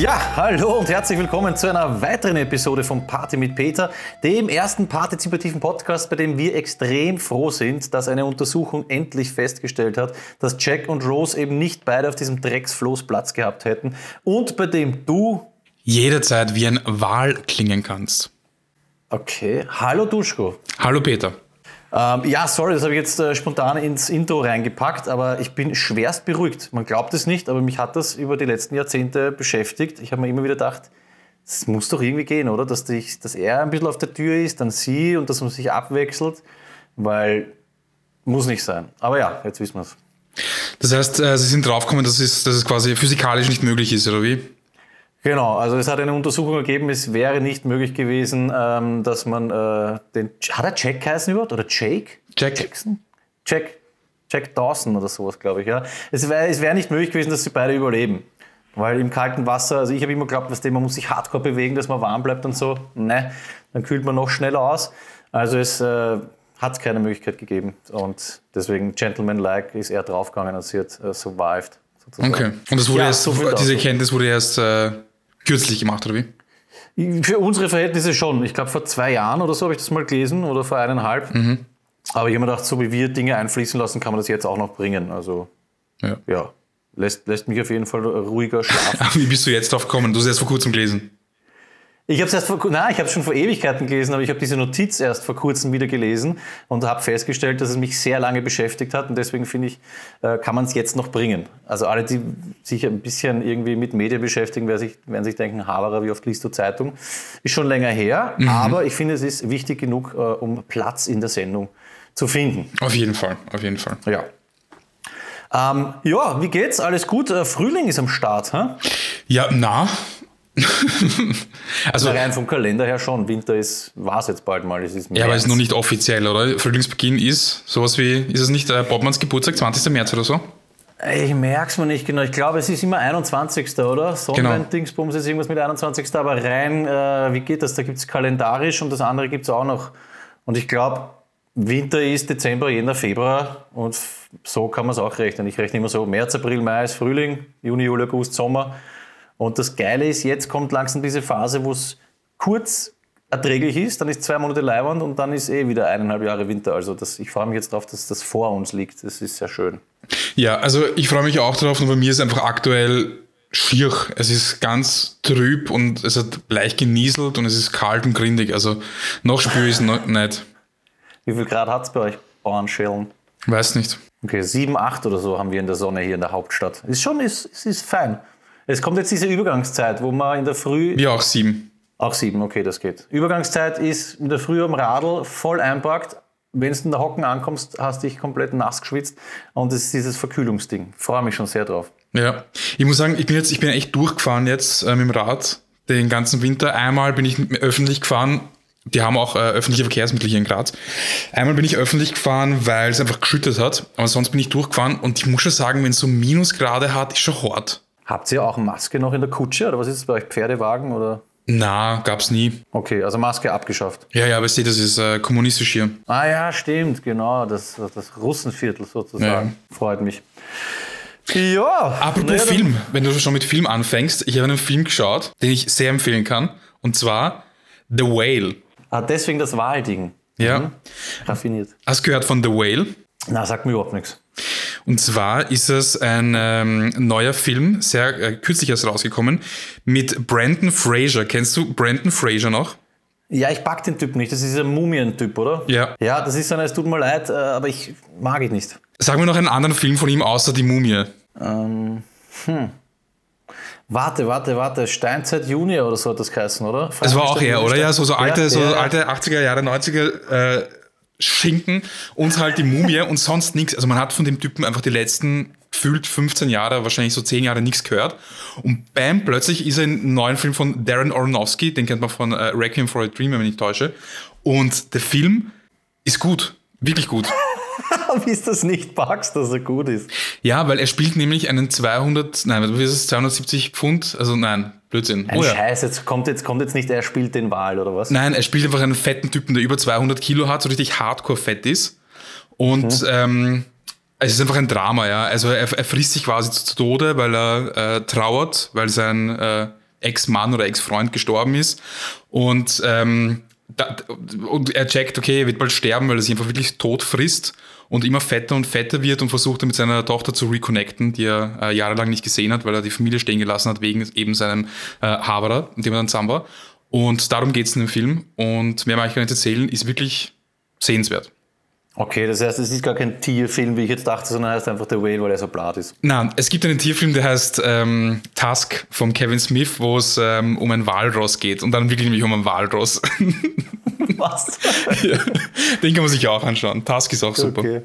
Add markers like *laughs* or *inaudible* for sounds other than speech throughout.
Ja, hallo und herzlich willkommen zu einer weiteren Episode von Party mit Peter, dem ersten partizipativen Podcast, bei dem wir extrem froh sind, dass eine Untersuchung endlich festgestellt hat, dass Jack und Rose eben nicht beide auf diesem Drecksfloß Platz gehabt hätten und bei dem du jederzeit wie ein Wal klingen kannst. Okay, hallo Duschko. Hallo Peter. Ähm, ja, sorry, das habe ich jetzt äh, spontan ins Intro reingepackt, aber ich bin schwerst beruhigt. Man glaubt es nicht, aber mich hat das über die letzten Jahrzehnte beschäftigt. Ich habe mir immer wieder gedacht, es muss doch irgendwie gehen, oder? Dass, dich, dass er ein bisschen auf der Tür ist, dann sie und dass man sich abwechselt, weil muss nicht sein. Aber ja, jetzt wissen wir es. Das heißt, äh, Sie sind draufgekommen, dass es, dass es quasi physikalisch nicht möglich ist, oder wie? Genau, also es hat eine Untersuchung ergeben, es wäre nicht möglich gewesen, ähm, dass man äh, den. Hat er Jack heißen überhaupt? Oder Jake? Jack. Jackson? Jack. Jack Dawson oder sowas, glaube ich, ja. Es wäre es wär nicht möglich gewesen, dass sie beide überleben. Weil im kalten Wasser, also ich habe immer geglaubt, dass man muss sich hardcore bewegen, dass man warm bleibt und so. Ne, dann kühlt man noch schneller aus. Also es äh, hat keine Möglichkeit gegeben. Und deswegen Gentleman-like ist er draufgegangen und sie hat äh, survived. Sozusagen. Okay. Und das wurde Ja, erst, so diese. Kenntnis wurde erst äh, kürzlich gemacht, oder wie? Für unsere Verhältnisse schon. Ich glaube, vor zwei Jahren oder so habe ich das mal gelesen oder vor eineinhalb. Aber ich habe mir gedacht, so wie wir Dinge einfließen lassen, kann man das jetzt auch noch bringen. Also, Ja. ja, lässt, lässt mich auf jeden Fall ruhiger schlafen. *laughs* Wie bist du jetzt drauf gekommen? Du hast es erst vor kurzem gelesen. Ich habe es erst vor, nein, ich habe schon vor Ewigkeiten gelesen, aber ich habe diese Notiz erst vor kurzem wieder gelesen und habe festgestellt, dass es mich sehr lange beschäftigt hat und deswegen finde ich, äh, kann man es jetzt noch bringen. Also alle, die sich ein bisschen irgendwie mit Medien beschäftigen, werden sich, werden sich denken, Haberer, wie oft liest du Zeitung? Ist schon länger her, aber ich finde, es ist wichtig genug, äh, um Platz in der Sendung zu finden. Auf jeden Fall, auf jeden Fall. Ja. Ähm, ja, wie geht's? Alles gut? Äh, Frühling ist am Start, hä? Ja, na. *laughs* also, Rein vom Kalender her schon. Winter ist, war es jetzt bald mal. Es ist ja, aber es ist noch nicht offiziell, oder? Frühlingsbeginn ist sowas wie, ist es nicht äh, Bobmanns Geburtstag, 20. März oder so? Ich merke es mir nicht genau. Ich glaube, es ist immer 21. oder? Sonnendingsbums ist irgendwas mit 21. Aber rein, äh, wie geht das? Da gibt es kalendarisch und das andere gibt es auch noch. Und ich glaube, Winter ist Dezember, Jänner, Februar und so kann man es auch rechnen. Ich rechne immer so, März, April, Mai ist Frühling, Juni, Juli, August, Sommer. Und das Geile ist, jetzt kommt langsam diese Phase, wo es kurz erträglich ist, dann ist zwei Monate Leihwand und dann ist eh wieder eineinhalb Jahre Winter. Also das, ich freue mich jetzt darauf, dass das vor uns liegt. Das ist sehr schön. Ja, also ich freue mich auch drauf, nur bei mir ist einfach aktuell schier. Es ist ganz trüb und es hat leicht genieselt und es ist kalt und grindig. Also noch spüre ich es nicht. Wie viel Grad hat es bei euch, Bauernschellen? Weiß nicht. Okay, 7, 8 oder so haben wir in der Sonne hier in der Hauptstadt. Ist schon, ist, ist, ist fein. Es kommt jetzt diese Übergangszeit, wo man in der Früh. Wir auch sieben. Auch 7, okay, das geht. Übergangszeit ist in der Früh am Radl voll einpackt. Wenn du in der Hocken ankommst, hast du dich komplett nass geschwitzt. Und das ist dieses Verkühlungsding. Freue mich schon sehr drauf. Ja. Ich muss sagen, ich bin jetzt, ich bin echt durchgefahren jetzt äh, mit dem Rad den ganzen Winter. Einmal bin ich öffentlich gefahren. Die haben auch äh, öffentliche Verkehrsmittel hier in Graz. Einmal bin ich öffentlich gefahren, weil es einfach geschüttet hat. Aber sonst bin ich durchgefahren und ich muss schon sagen, wenn es so Minusgrade hat, ist schon hart. Habt ihr auch Maske noch in der Kutsche? Oder was ist es bei euch? Pferdewagen? Oder? Na, gab's nie. Okay, also Maske abgeschafft. Ja, ja, aber ich sehe, das ist äh, kommunistisch hier. Ah ja, stimmt, genau. Das, das Russenviertel sozusagen. Freut mich. Ja. Apropos naja, Film, wenn du schon mit Film anfängst, ich habe einen Film geschaut, den ich sehr empfehlen kann. Und zwar The Whale. Ah, deswegen das Wahlding. Ja. Raffiniert. Hast du gehört von The Whale? Na, sagt mir überhaupt nichts. Und zwar ist es ein ähm, neuer Film, sehr äh, kürzlich erst rausgekommen, mit Brandon Fraser. Kennst du Brandon Fraser noch? Ja, ich pack den Typ nicht. Das ist ein Mumien-Typ, oder? Ja. Ja, das ist so, ein, es tut mir leid, äh, aber ich mag ihn nicht. Sag mir noch einen anderen Film von ihm außer Die Mumie. Ähm, hm. Warte, warte, warte. Steinzeit Junior oder so hat das geheißen, oder? Es war auch er, oder? Ja, so, so alte, so ja, ja. alte 80er Jahre, 90er äh, Schinken und halt die Mumie und sonst nichts. Also man hat von dem Typen einfach die letzten gefühlt 15 Jahre, wahrscheinlich so 10 Jahre nichts gehört. Und bam, plötzlich ist er in einem neuen Film von Darren Aronofsky, den kennt man von äh, Requiem for a Dream, wenn ich täusche. Und der Film ist gut. Wirklich gut. *laughs* Wie ist das nicht packst, dass er gut ist? Ja, weil er spielt nämlich einen 200, nein, wie ist es, 270 Pfund, also nein, Blödsinn. Ein Oh ja. Scheiß, jetzt kommt, jetzt kommt jetzt nicht, er spielt den Wahl, oder was? Nein, er spielt einfach einen fetten Typen, der über 200 Kilo hat, so richtig hardcore fett ist. Und ähm, es ist einfach ein Drama, ja. Also er, er frisst sich quasi zu Tode, weil er äh, trauert, weil sein äh, Ex-Mann oder Ex-Freund gestorben ist. Und, ähm, da, und er checkt, okay, er wird bald sterben, weil er sich einfach wirklich tot frisst und immer fetter und fetter wird und versucht mit seiner Tochter zu reconnecten, die er äh, jahrelang nicht gesehen hat, weil er die Familie stehen gelassen hat wegen eben seinem äh, Haberer, mit dem er dann zusammen war. Und darum geht es in dem Film. Und mehr mache ich gar nicht erzählen, ist wirklich sehenswert. Okay, das heißt, es ist gar kein Tierfilm, wie ich jetzt dachte, sondern heißt einfach The Whale, weil er so blatt ist. Nein, es gibt einen Tierfilm, der heißt ähm, Tusk von Kevin Smith, wo es ähm, um ein Walross geht und dann wirklich nämlich um ein Walross. *laughs* *laughs* Was? ja, den kann man sich auch anschauen. Tusk ist auch super. Okay.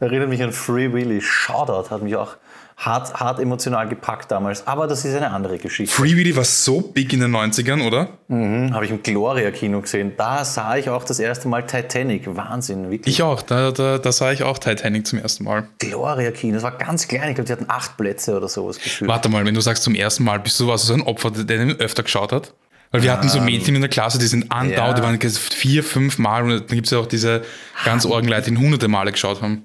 Erinnert mich an Free Willy. Shoutout hat mich auch hart, hart emotional gepackt damals. Aber das ist eine andere Geschichte. Free Willy war so big in den 90ern, oder? Mhm, habe ich im Gloria-Kino gesehen. Da sah ich auch das erste Mal Titanic. Wahnsinn, wirklich. Ich auch. Da, da, da sah ich auch Titanic zum ersten Mal. Gloria-Kino. Das war ganz klein. Ich glaube, die hatten acht Plätze oder sowas gefühlt. Warte mal, wenn du sagst zum ersten Mal, bist du was so ein Opfer, der den öfter geschaut hat? Weil wir hatten so Mädchen in der Klasse, die sind andauernd, ja. die waren vier, fünf Mal und dann gibt es ja auch diese ganz Orgenleute, die hunderte Male geschaut haben.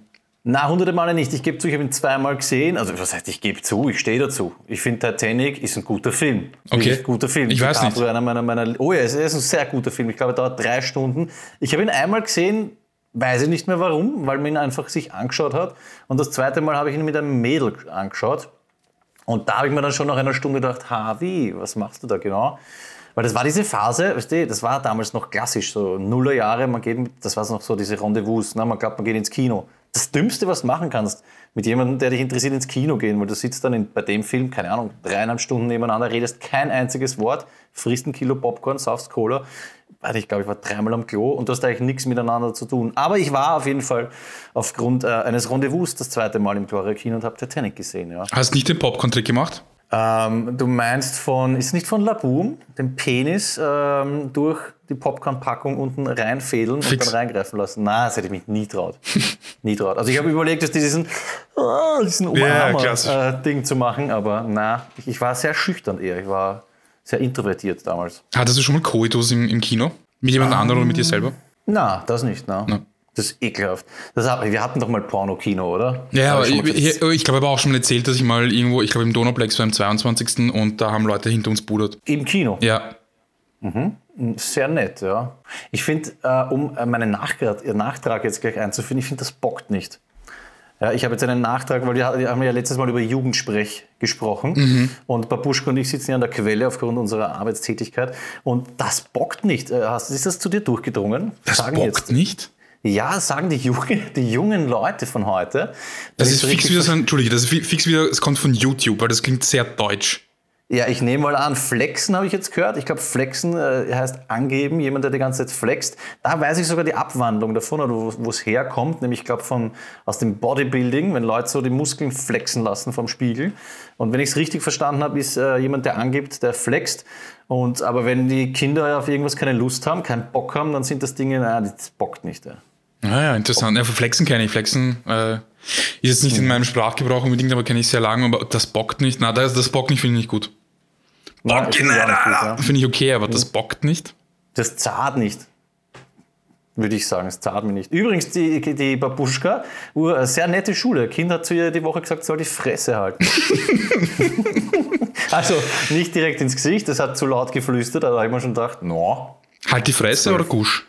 Na, hunderte Male nicht. Ich gebe zu, ich habe ihn zweimal gesehen. Also, was heißt, ich gebe zu, ich stehe dazu. Ich finde, Titanic ist ein guter Film. Okay. Ein guter Film. Ich weiß nicht. Einer meiner, meiner, oh ja, es ist ein sehr guter Film. Ich glaube, er dauert drei Stunden. Ich habe ihn einmal gesehen, weiß ich nicht mehr warum, weil man ihn einfach sich angeschaut hat. Und das zweite Mal habe ich ihn mit einem Mädel angeschaut. Und da habe ich mir dann schon nach einer Stunde gedacht, ha, wie, was machst du da genau? Weil das war diese Phase, weißt du, das war damals noch klassisch, so Nullerjahre, man geht, das war noch so diese Rendezvous, ne? man glaubt, man geht ins Kino das Dümmste, was du machen kannst, mit jemandem, der dich interessiert, ins Kino gehen, weil du sitzt dann in, bei dem Film, keine Ahnung, dreieinhalb Stunden nebeneinander, redest kein einziges Wort, frisst ein Kilo Popcorn, saufst Cola. Ich glaube, ich war dreimal am Klo und du hast eigentlich nichts miteinander zu tun. Aber ich war auf jeden Fall aufgrund äh, eines Rendezvous das zweite Mal im Gloria Kino und habe Titanic gesehen. Ja. Hast du nicht den Popcorn-Trick gemacht? Ähm, du meinst von, ist nicht von Laboom, den Penis ähm, durch die Popcorn-Packung unten reinfädeln Fix. und dann reingreifen lassen? Nein, das hätte ich mich nie traut. nie traut. Also ich habe überlegt, dass die diesen, oh, diesen Umarmer-Ding äh, zu machen, aber na, ich, ich, war sehr schüchtern eher. Ich war sehr introvertiert damals. Hattest du schon mal Koitus im, im Kino? Mit jemand um, anderem oder mit dir selber? Na, das nicht, na. No. Das ist ekelhaft. Das, wir hatten doch mal Porno-Kino, oder? Ja, aber ich, ich, ich glaube aber auch schon mal erzählt, dass ich mal irgendwo, ich glaube im Donauplex war am 22. und da haben Leute hinter uns budert. Im Kino? Ja. Mhm. Sehr nett, ja. Ich finde, äh, um meinen Nachtrag, Nachtrag jetzt gleich einzuführen, ich finde, das bockt nicht. Ja, ich habe jetzt einen Nachtrag, weil wir haben ja letztes Mal über Jugendsprech gesprochen mhm. und Babuschka und ich sitzen ja an der Quelle aufgrund unserer Arbeitstätigkeit und das bockt nicht. Äh, ist das zu dir durchgedrungen? Das Sagen bockt jetzt. nicht? Ja, sagen die, Junge, die jungen Leute von heute. Das, das ist fix wieder so ein, Entschuldige, das ist fix wieder, es kommt von YouTube, weil das klingt sehr deutsch. Ja, ich nehme mal an, Flexen habe ich jetzt gehört. Ich glaube, Flexen äh, heißt angeben, jemand, der die ganze Zeit flext. Da weiß ich sogar die Abwandlung davon oder wo es herkommt, nämlich ich glaube von aus dem Bodybuilding, wenn Leute so die Muskeln flexen lassen vom Spiegel. Und wenn ich es richtig verstanden habe, ist äh, jemand, der angibt, der flext. Und aber wenn die Kinder auf irgendwas keine Lust haben, keinen Bock haben, dann sind das Dinge, naja, das bockt nicht. Ja. Ah ja, interessant. Ja, Flexen kenne ich. Flexen äh, ist jetzt nicht in meinem Sprachgebrauch unbedingt, aber kenne ich sehr lange. Aber das bockt nicht. Na, das, das bockt nicht, finde ich nicht gut. Bockt nicht, ja. Finde ich okay, aber das bockt nicht. Das zart nicht. Würde ich sagen, es zahlt mir nicht. Übrigens, die, die Babuschka, eine sehr nette Schule. Kind hat zu ihr die Woche gesagt, soll die Fresse halten. *laughs* also nicht direkt ins Gesicht, das hat zu laut geflüstert, da habe ich mir schon gedacht, no. Halt die Fresse oder Gusch?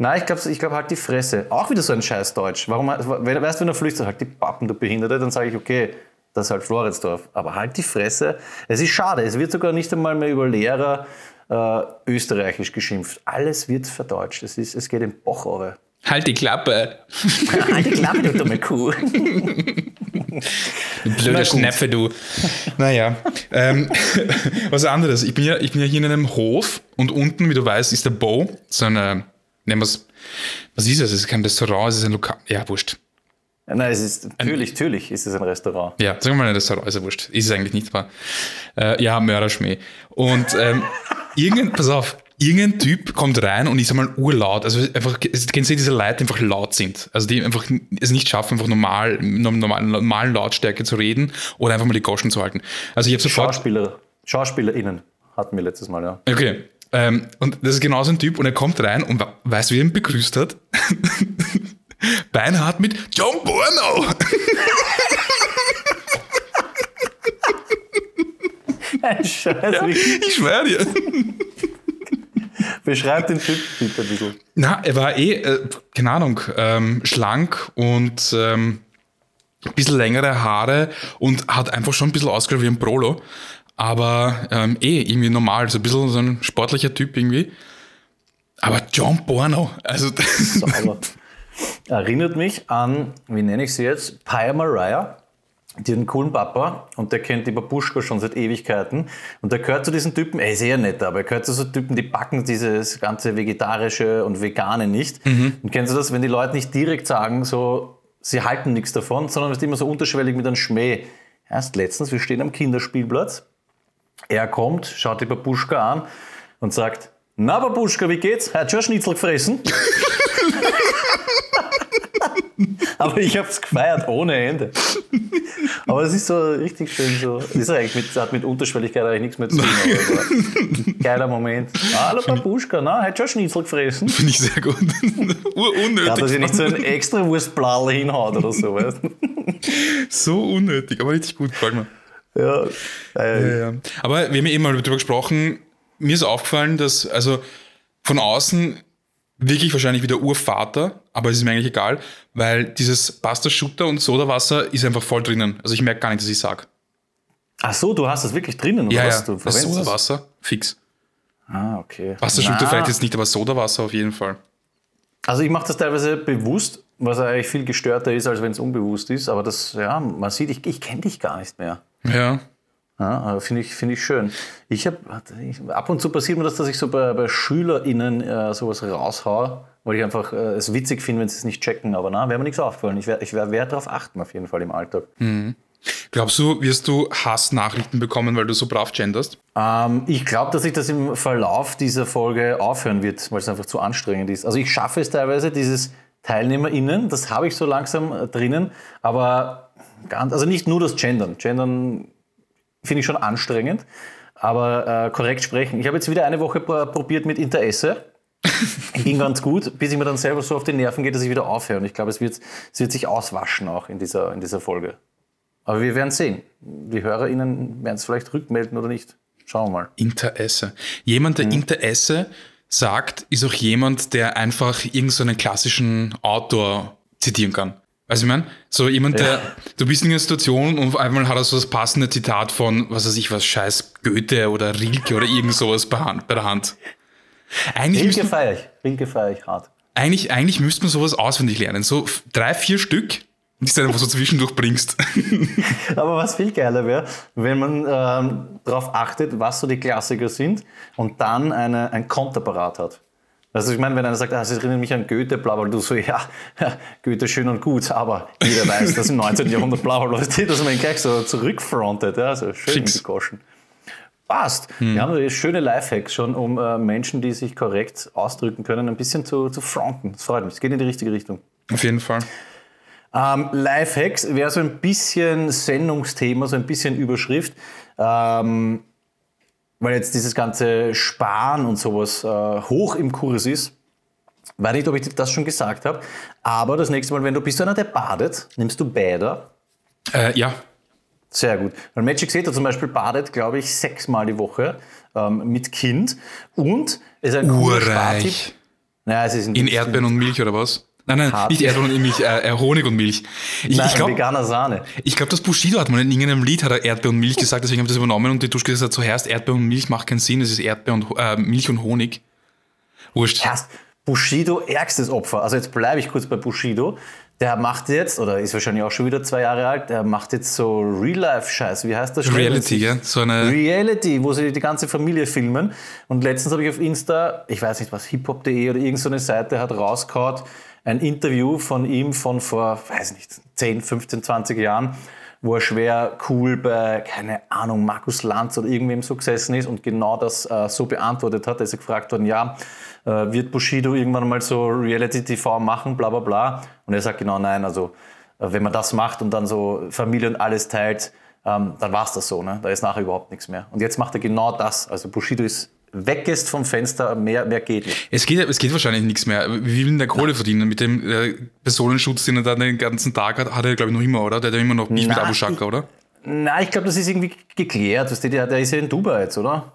Nein, ich glaube ich glaub, halt die Fresse. Auch wieder so ein scheiß Deutsch. Warum, weißt du, wenn er flüstert, halt die Pappen, du Behinderte, dann sage ich, okay, das ist halt Floridsdorf. Aber halt die Fresse. Es ist schade, es wird sogar nicht einmal mehr über Lehrer äh, österreichisch geschimpft. Alles wird verdeutscht. Es, ist, es geht im Bach runter. Halt die Klappe. *laughs* halt die Klappe, du dumme Kuh. Du blöder Schnepfe, du. Naja. Ähm, *laughs* was anderes. Ich bin, ja, ich bin ja hier in einem Hof und unten, wie du weißt, ist der Bo, so eine nennen wir es, was ist es? Es ist kein Restaurant, es ist ein Lokal. Ja, wurscht. Nein, es ist natürlich, natürlich ist es ein Restaurant. Ja, sagen wir mal ein Restaurant, ist ja wurscht. Ist es eigentlich nicht, aber äh, ja, Mörderschmäh. Und ähm, *laughs* irgendein, pass auf, irgendein Typ kommt rein und ist einmal urlaut. Also einfach, kennst du diese Leute, die einfach laut sind? Also die einfach es nicht schaffen, einfach normal, normal, normalen Lautstärke zu reden oder einfach mal die Goschen zu halten. Also ich habe sofort. Schauspieler, SchauspielerInnen hatten wir letztes Mal, ja. Okay. Ähm, und das ist genau so ein Typ und er kommt rein und weißt du, wie er ihn begrüßt hat? *laughs* Beinhard mit John Borno. Ein Scheiß. Ja, ich schwöre dir. Beschreib den Typ bitte ein bisschen. Na, er war eh, äh, keine Ahnung, ähm, schlank und ähm, ein bisschen längere Haare und hat einfach schon ein bisschen ausgeschaut wie ein Prolo. Aber ähm, eh irgendwie normal, so ein bisschen so ein sportlicher Typ irgendwie. Aber John Porno, also. *laughs* Sauber. Erinnert mich an, wie nenne ich sie jetzt? Pia Mariah. Die hat einen coolen Papa und der kennt die Babuschka schon seit Ewigkeiten. Und der gehört zu diesen Typen, er ist eher nett, aber er gehört zu so Typen, die backen dieses ganze Vegetarische und Vegane nicht. Mhm. Und kennst du das, wenn die Leute nicht direkt sagen, so, sie halten nichts davon, sondern es ist immer so unterschwellig mit einem Schmäh. Erst letztens, wir stehen am Kinderspielplatz. Er kommt, schaut die Babuschka an und sagt, na Babuschka, wie geht's? Hat schon Schnitzel gefressen? *laughs* Aber ich habe es gefeiert ohne Ende. Aber es ist so richtig schön so. Das ist eigentlich mit, hat mit Unterschwelligkeit eigentlich nichts mehr zu tun. geiler Moment. Hallo Babuschka, na, hat schon Schnitzel gefressen? *laughs* Finde ich sehr gut. *laughs* Unnötig. Ja, dass ich nicht so einen extra Wurstbladel hinhaut oder so. Weißt? so unnötig, aber richtig gut, gefällt mir. Ja, äh, ja, ja. Aber wir haben ja eben mal darüber gesprochen, mir ist aufgefallen, dass also von außen wirklich wahrscheinlich wie der Urvater, aber es ist mir eigentlich egal, weil dieses Pasta Shooter und Sodawasser ist einfach voll drinnen. Also ich merke gar nicht, dass ich sage. Ach so, du hast das wirklich drinnen oder ja, was? Ja, du das Sodawasser, fix. Ah, okay. Pasta Shooter vielleicht jetzt nicht, aber Sodawasser auf jeden Fall. Also ich mache das teilweise bewusst, was eigentlich viel gestörter ist, als wenn es unbewusst ist. Aber das, ja, man sieht, ich, ich kenne dich gar nicht mehr. Ja. Ja, Finde ich, find ich schön. Ich habe ab und zu passiert mir das, dass ich so bei, bei SchülerInnen äh, sowas raushaue, weil ich einfach äh, es witzig finde, wenn sie es nicht checken. Aber na, wäre mir nichts aufgefallen. Ich werde ich werd, werd darauf achten, auf jeden Fall im Alltag. Mhm. Glaubst du, wirst du Hassnachrichten bekommen, weil du so brav genderst? Ähm, ich glaube, dass sich das im Verlauf dieser Folge aufhören wird, weil es einfach zu anstrengend ist. Also ich schaffe es teilweise, dieses TeilnehmerInnen, das habe ich so langsam äh, drinnen, aber ganz, also nicht nur das Gendern. Gendern finde ich schon anstrengend, aber äh, korrekt sprechen. Ich habe jetzt wieder eine Woche probiert mit Interesse. *laughs* Ging ganz gut, bis ich mir dann selber so auf die Nerven geht, dass ich wieder aufhöre. Und ich glaube, es wird, es wird sich auswaschen auch in dieser, in dieser Folge. Aber wir werden sehen. Die HörerInnen werden es vielleicht rückmelden oder nicht. Schauen wir mal. Interesse. Jemand, der mhm. Interesse sagt, ist auch jemand, der einfach irgendeinen so klassischen Autor zitieren kann. Also ich meine, so jemand, der, ja. du bist in einer Situation und auf einmal hat er so das passende Zitat von, was weiß ich was, scheiß Goethe oder Rilke oder irgend sowas bei, Hand, bei der Hand. Eigentlich Rilke feiere ich, Rilke feiere ich hart. Eigentlich, eigentlich müsste man sowas auswendig lernen, so drei, vier Stück, die du einfach so zwischendurch bringst. *laughs* Aber was viel geiler wäre, wenn man ähm, darauf achtet, was so die Klassiker sind und dann eine, ein Konterparat hat. Also ich meine, wenn einer sagt, ah, das erinnert mich an Goethe, bla bla, du so, ja, *laughs* Goethe schön und gut, aber jeder weiß, dass im *laughs* 19. Jahrhundert bla bla dass man ihn gleich so zurückfrontet, ja, so schön gegoschen. Passt. Hm. Wir haben schöne Lifehacks schon, um äh, Menschen, die sich korrekt ausdrücken können, ein bisschen zu, zu fronten. Das freut mich. Es geht in die richtige Richtung. Auf jeden Fall. Ähm, Lifehacks wäre so ein bisschen Sendungsthema, so ein bisschen Überschrift. Ähm, weil jetzt dieses ganze Sparen und sowas äh, hoch im Kurs ist. Weiß nicht, ob ich das schon gesagt habe, aber das nächste Mal, wenn du bist du einer, der badet, nimmst du Bäder? Äh, ja. Sehr gut. Weil Magic Zeta zum Beispiel badet, glaube ich, sechsmal die Woche ähm, mit Kind und ist ein Urreich. Naja, es ist in Erdbeeren und Milch oder was? Nein, nein, Hart. nicht Erdbeeren und Milch, äh, äh, Honig und Milch. Ich, nein, ich glaub, veganer Sahne. Ich glaube, das Bushido hat mal in irgendeinem Lied hat er Erdbeer und Milch gesagt, deswegen habe ich das übernommen und die Duschke gesagt, zuerst Erdbeer und Milch macht keinen Sinn, es ist Erdbeer und äh, Milch und Honig. Wurscht. Erst Bushido, ärgstes Opfer. Also jetzt bleibe ich kurz bei Bushido. Der macht jetzt, oder ist wahrscheinlich auch schon wieder zwei Jahre alt, der macht jetzt so Real-Life-Scheiß. Wie heißt das? Reality, ja. So eine Reality, wo sie die ganze Familie filmen. Und letztens habe ich auf Insta, ich weiß nicht was, hiphop.de oder irgendeine so Seite hat rausgehauen, ein Interview von ihm von vor, weiß nicht, 10, 15, 20 Jahren, wo er schwer cool bei, keine Ahnung, Markus Lanz oder irgendwem so gesessen ist und genau das äh, so beantwortet hat. Da ist er gefragt worden, ja, äh, wird Bushido irgendwann mal so Reality-TV machen, bla bla bla. Und er sagt genau nein, also äh, wenn man das macht und dann so Familie und alles teilt, ähm, dann war es das so. Ne? Da ist nachher überhaupt nichts mehr. Und jetzt macht er genau das. Also Bushido ist weggehst vom Fenster, mehr, mehr geht nicht. Es geht, es geht wahrscheinlich nichts mehr. Wie will denn der Kohle verdienen? Mit dem äh, Personenschutz, den er da den ganzen Tag hat, hat er, glaube ich, noch immer, oder? Der hat ja immer noch nicht mit Abu Shaka, oder? Nein, ich glaube, das ist irgendwie geklärt. Der, der ist ja in Dubai jetzt, oder?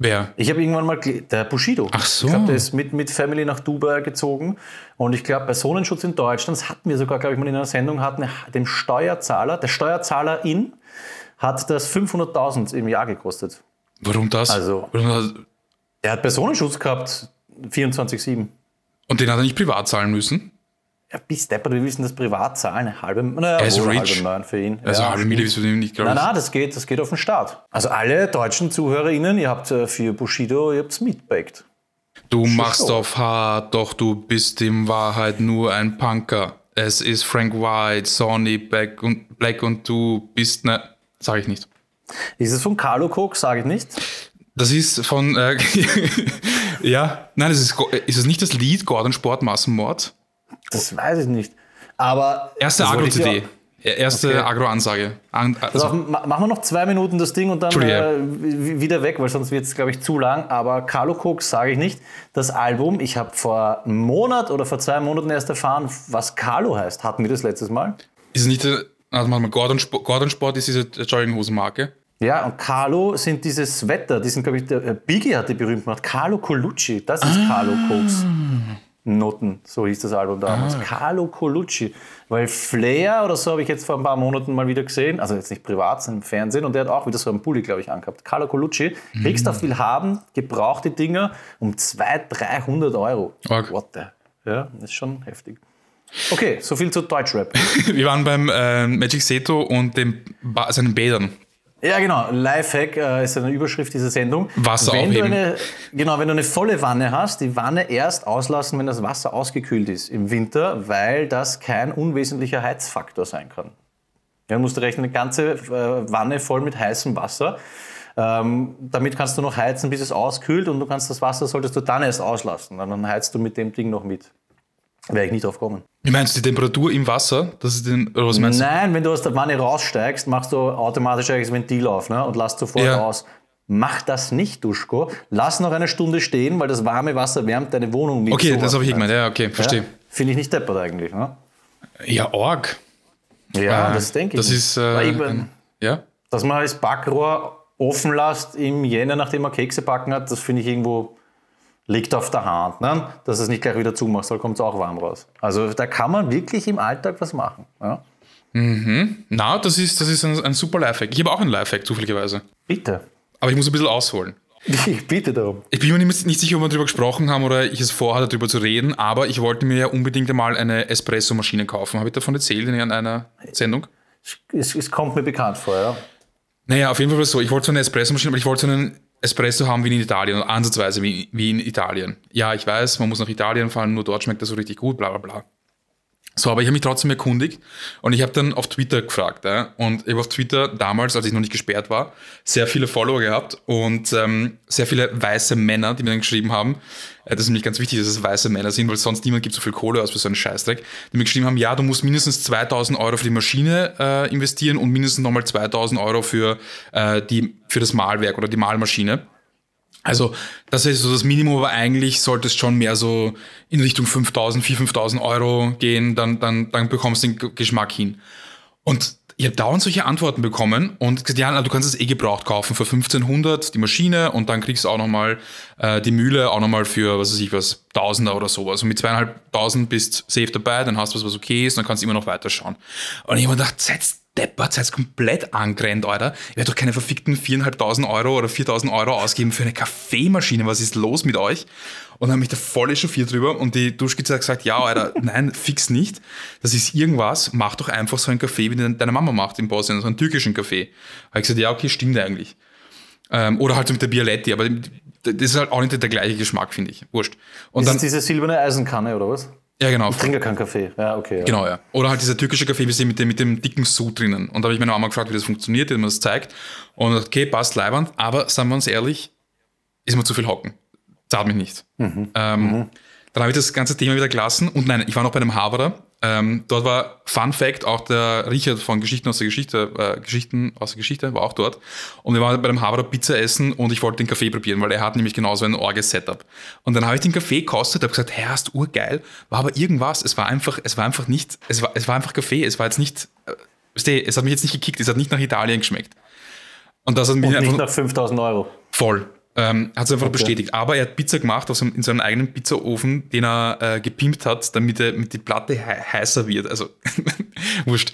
Wer? Ich habe irgendwann mal, der Bushido. Ach so. Ich glaube, der ist mit, mit Family nach Dubai gezogen. Und ich glaube, Personenschutz in Deutschland, das hatten wir sogar, glaube ich, mal in einer Sendung, hatten dem Steuerzahler, der Steuerzahler in, hat das 500.000 im Jahr gekostet. Warum das? Also, Warum er hat Personenschutz gehabt, 24-7. Und den hat er nicht privat zahlen müssen? Ja, bis deppert, wir wissen das privat zahlen. Halbe, naja, er ist rich. halbe für ihn. Also ja, halbe wirst du ihm nicht, glaube Nein, ich. nein, das geht, das geht auf den Staat. Also alle deutschen ZuhörerInnen, ihr habt äh, für Bushido, ihr habt's mitbackt. Du Schon machst auf hart, doch du bist in Wahrheit nur ein Punker. Es ist Frank White, Sonny Black und, Black und du bist ne. Sag ich nicht. Ist es von Carlo Cook, sage ich nicht. Das ist von. Äh, *laughs* ja, nein, das ist, ist es nicht das Lied Gordon Sport Massenmord? Das weiß ich nicht. Aber. Erste Agro-CD. Erste Okay. Agro-Ansage. An, also, ma- machen wir noch zwei Minuten das Ding und dann äh, wieder weg, weil sonst wird es, glaube ich, zu lang. Aber Carlo Cox sage ich nicht. Das Album, ich habe vor einem Monat oder vor zwei Monaten erst erfahren, was Carlo heißt. Hatten wir das letztes Mal? ist es nicht. Also, warte mal, Gordon, Sp Gordon Sport ist diese Jogginghosenmarke. Ja, und Carlo sind diese Sweater, die sind, glaube ich, der äh, Biggie hat die berühmt gemacht. Carlo Colucci, das ist Carlo Cox. Noten, so hieß das Album damals. Carlo Colucci. Weil Flair oder so habe ich jetzt vor ein paar Monaten mal wieder gesehen, also jetzt nicht privat, sondern im Fernsehen, und der hat auch wieder so einen Pulli, glaube ich, angehabt. Carlo Colucci, kriegst du viel haben, gebrauchte Dinger um 200, 300 Euro. Arg. What the? Ja, das ist schon heftig. Okay, so viel zu Deutschrap. *laughs* Wir waren beim äh, Magic Seto und dem ba seinen Bädern. Ja, genau. Lifehack äh, ist eine Überschrift dieser Sendung. Wasser wenn du aufheben. eine, Genau, wenn du eine volle Wanne hast, die Wanne erst auslassen, wenn das Wasser ausgekühlt ist im Winter, weil das kein unwesentlicher Heizfaktor sein kann. Ja, du musst du rechnen, eine ganze äh, Wanne voll mit heißem Wasser. Ähm, damit kannst du noch heizen, bis es auskühlt und du kannst das Wasser, solltest du dann erst auslassen. Und dann heizt du mit dem Ding noch mit. Wäre ich nicht drauf gekommen. Wie meinst du die Temperatur im Wasser? Das ist den, oder was meinst Nein, wenn du aus der Wanne raussteigst, machst du automatisch eigentlich das Ventil auf ne? und lässt sofort Ja. aus. Mach das nicht, Duschko. Lass noch eine Stunde stehen, weil das warme Wasser wärmt deine Wohnung du? mit. Okay, sowas. das habe ich gemeint. Ja, okay, verstehe. Ja? Finde ich nicht deppert eigentlich. Ne? Ja, Org. Ja, Äh, das denke ich. Das nicht. ist. Äh, ein, ja? dass man das Backrohr offen lässt im Jänner, nachdem man Kekse backen hat, das finde ich irgendwo liegt auf der Hand. Ne? Dass es nicht gleich wieder zumachst, dann kommt es auch warm raus. Also da kann man wirklich im Alltag was machen. Ja? Na, das ist, das ist ein, ein super Lifehack. Ich habe auch einen Lifehack, zufälligerweise. Bitte. Aber ich muss ein bisschen ausholen. Ich bitte darum. Ich bin mir nicht nicht sicher, ob wir darüber gesprochen haben oder ich es vorhatte, darüber zu reden, aber ich wollte mir ja unbedingt einmal eine Espresso-Maschine kaufen. Habe ich davon erzählt in einer Sendung? Es, es kommt mir bekannt vor, ja. Naja, auf jeden Fall war es so. Ich wollte so eine Espresso-Maschine, aber ich wollte so einen Espresso haben wie in Italien, ansatzweise wie, wie in Italien. Ja, ich weiß, man muss nach Italien fahren, nur dort schmeckt das so richtig gut, bla bla bla. So, aber ich habe mich trotzdem erkundigt und ich habe dann auf Twitter gefragt. Ja, und ich habe auf Twitter damals, als ich noch nicht gesperrt war, sehr viele Follower gehabt und ähm, sehr viele weiße Männer, die mir dann geschrieben haben, äh, das ist nämlich ganz wichtig, dass es weiße Männer sind, weil sonst niemand gibt so viel Kohle aus für so einen Scheißdreck, die mir geschrieben haben, ja, du musst mindestens 2000 Euro für die Maschine äh, investieren und mindestens nochmal 2000 Euro für, äh, die, für das Malwerk oder die Malmaschine. Also, das ist so das Minimum, aber eigentlich sollte es schon mehr so in Richtung 5000, 4.000, 5.000 Euro gehen, dann, dann, dann bekommst du den Geschmack hin. Und ich habe dauernd solche Antworten bekommen und gesagt, ja, du kannst es eh gebraucht kaufen für 1500 die Maschine und dann kriegst du auch nochmal äh, die Mühle auch nochmal für, was weiß ich was, Tausender oder sowas. Und mit zweieinhalbtausend bist safe dabei, dann hast du was, was okay ist, dann kannst du immer noch weiterschauen. Und ich habe mir gedacht, seid deppert, seid komplett angrennt, Alter. Ich werde doch keine verfickten 4.500 Euro oder 4.000 Euro ausgeben für eine Kaffeemaschine. Was ist los mit euch? Und dann habe mich da voll echauffiert drüber und die Duschkizze hat gesagt, ja, Alter, *laughs* nein, fix nicht. Das ist irgendwas, mach doch einfach so einen Kaffee, wie deine Mama macht in Bosnien, so einen türkischen Kaffee. Habe ich gesagt, ja, okay, stimmt eigentlich. Ähm, oder halt so mit der Bialetti, aber das ist halt auch nicht der gleiche Geschmack, finde ich. Wurscht. Und Ist dann, es diese silberne Eisenkanne oder was? Ja, genau. Ich trinke keinen Kaffee. Ja, okay. Ja. Genau, ja. Oder halt dieser türkische Kaffee, wie sie mit dem, mit dem dicken Sud drinnen. Und da habe ich meine Mama gefragt, wie das funktioniert, hat mir das zeigt. Und gesagt, okay, passt leibend, aber seien wir uns ehrlich, ist mir zu viel Hocken. Zahlt mich nicht. Ähm, Dann habe ich das ganze Thema wieder gelassen und nein, ich war noch bei einem Haberer. Ähm, dort war Fun Fact, auch der Richard von Geschichten aus der Geschichte, äh, Geschichten aus der Geschichte war auch dort. Und wir waren bei dem Haberer Pizza essen und ich wollte den Kaffee probieren, weil er hat nämlich genauso ein Orge-Setup. Und dann habe ich den Kaffee gekostet, habe gesagt, hey, hast urgeil, war aber irgendwas, es war einfach, es war einfach nicht, es war, es war einfach Kaffee, es war jetzt nicht äh, es hat mich jetzt nicht gekickt, es hat nicht nach Italien geschmeckt. Und das hat mich Und einfach nicht nach 5000 Euro. voll. Ähm, hat es einfach Okay. bestätigt. Aber er hat Pizza gemacht aus in seinem eigenen Pizzaofen, den er äh, gepimpt hat, damit, er, damit die Platte hei heißer wird. Also, *laughs* wurscht.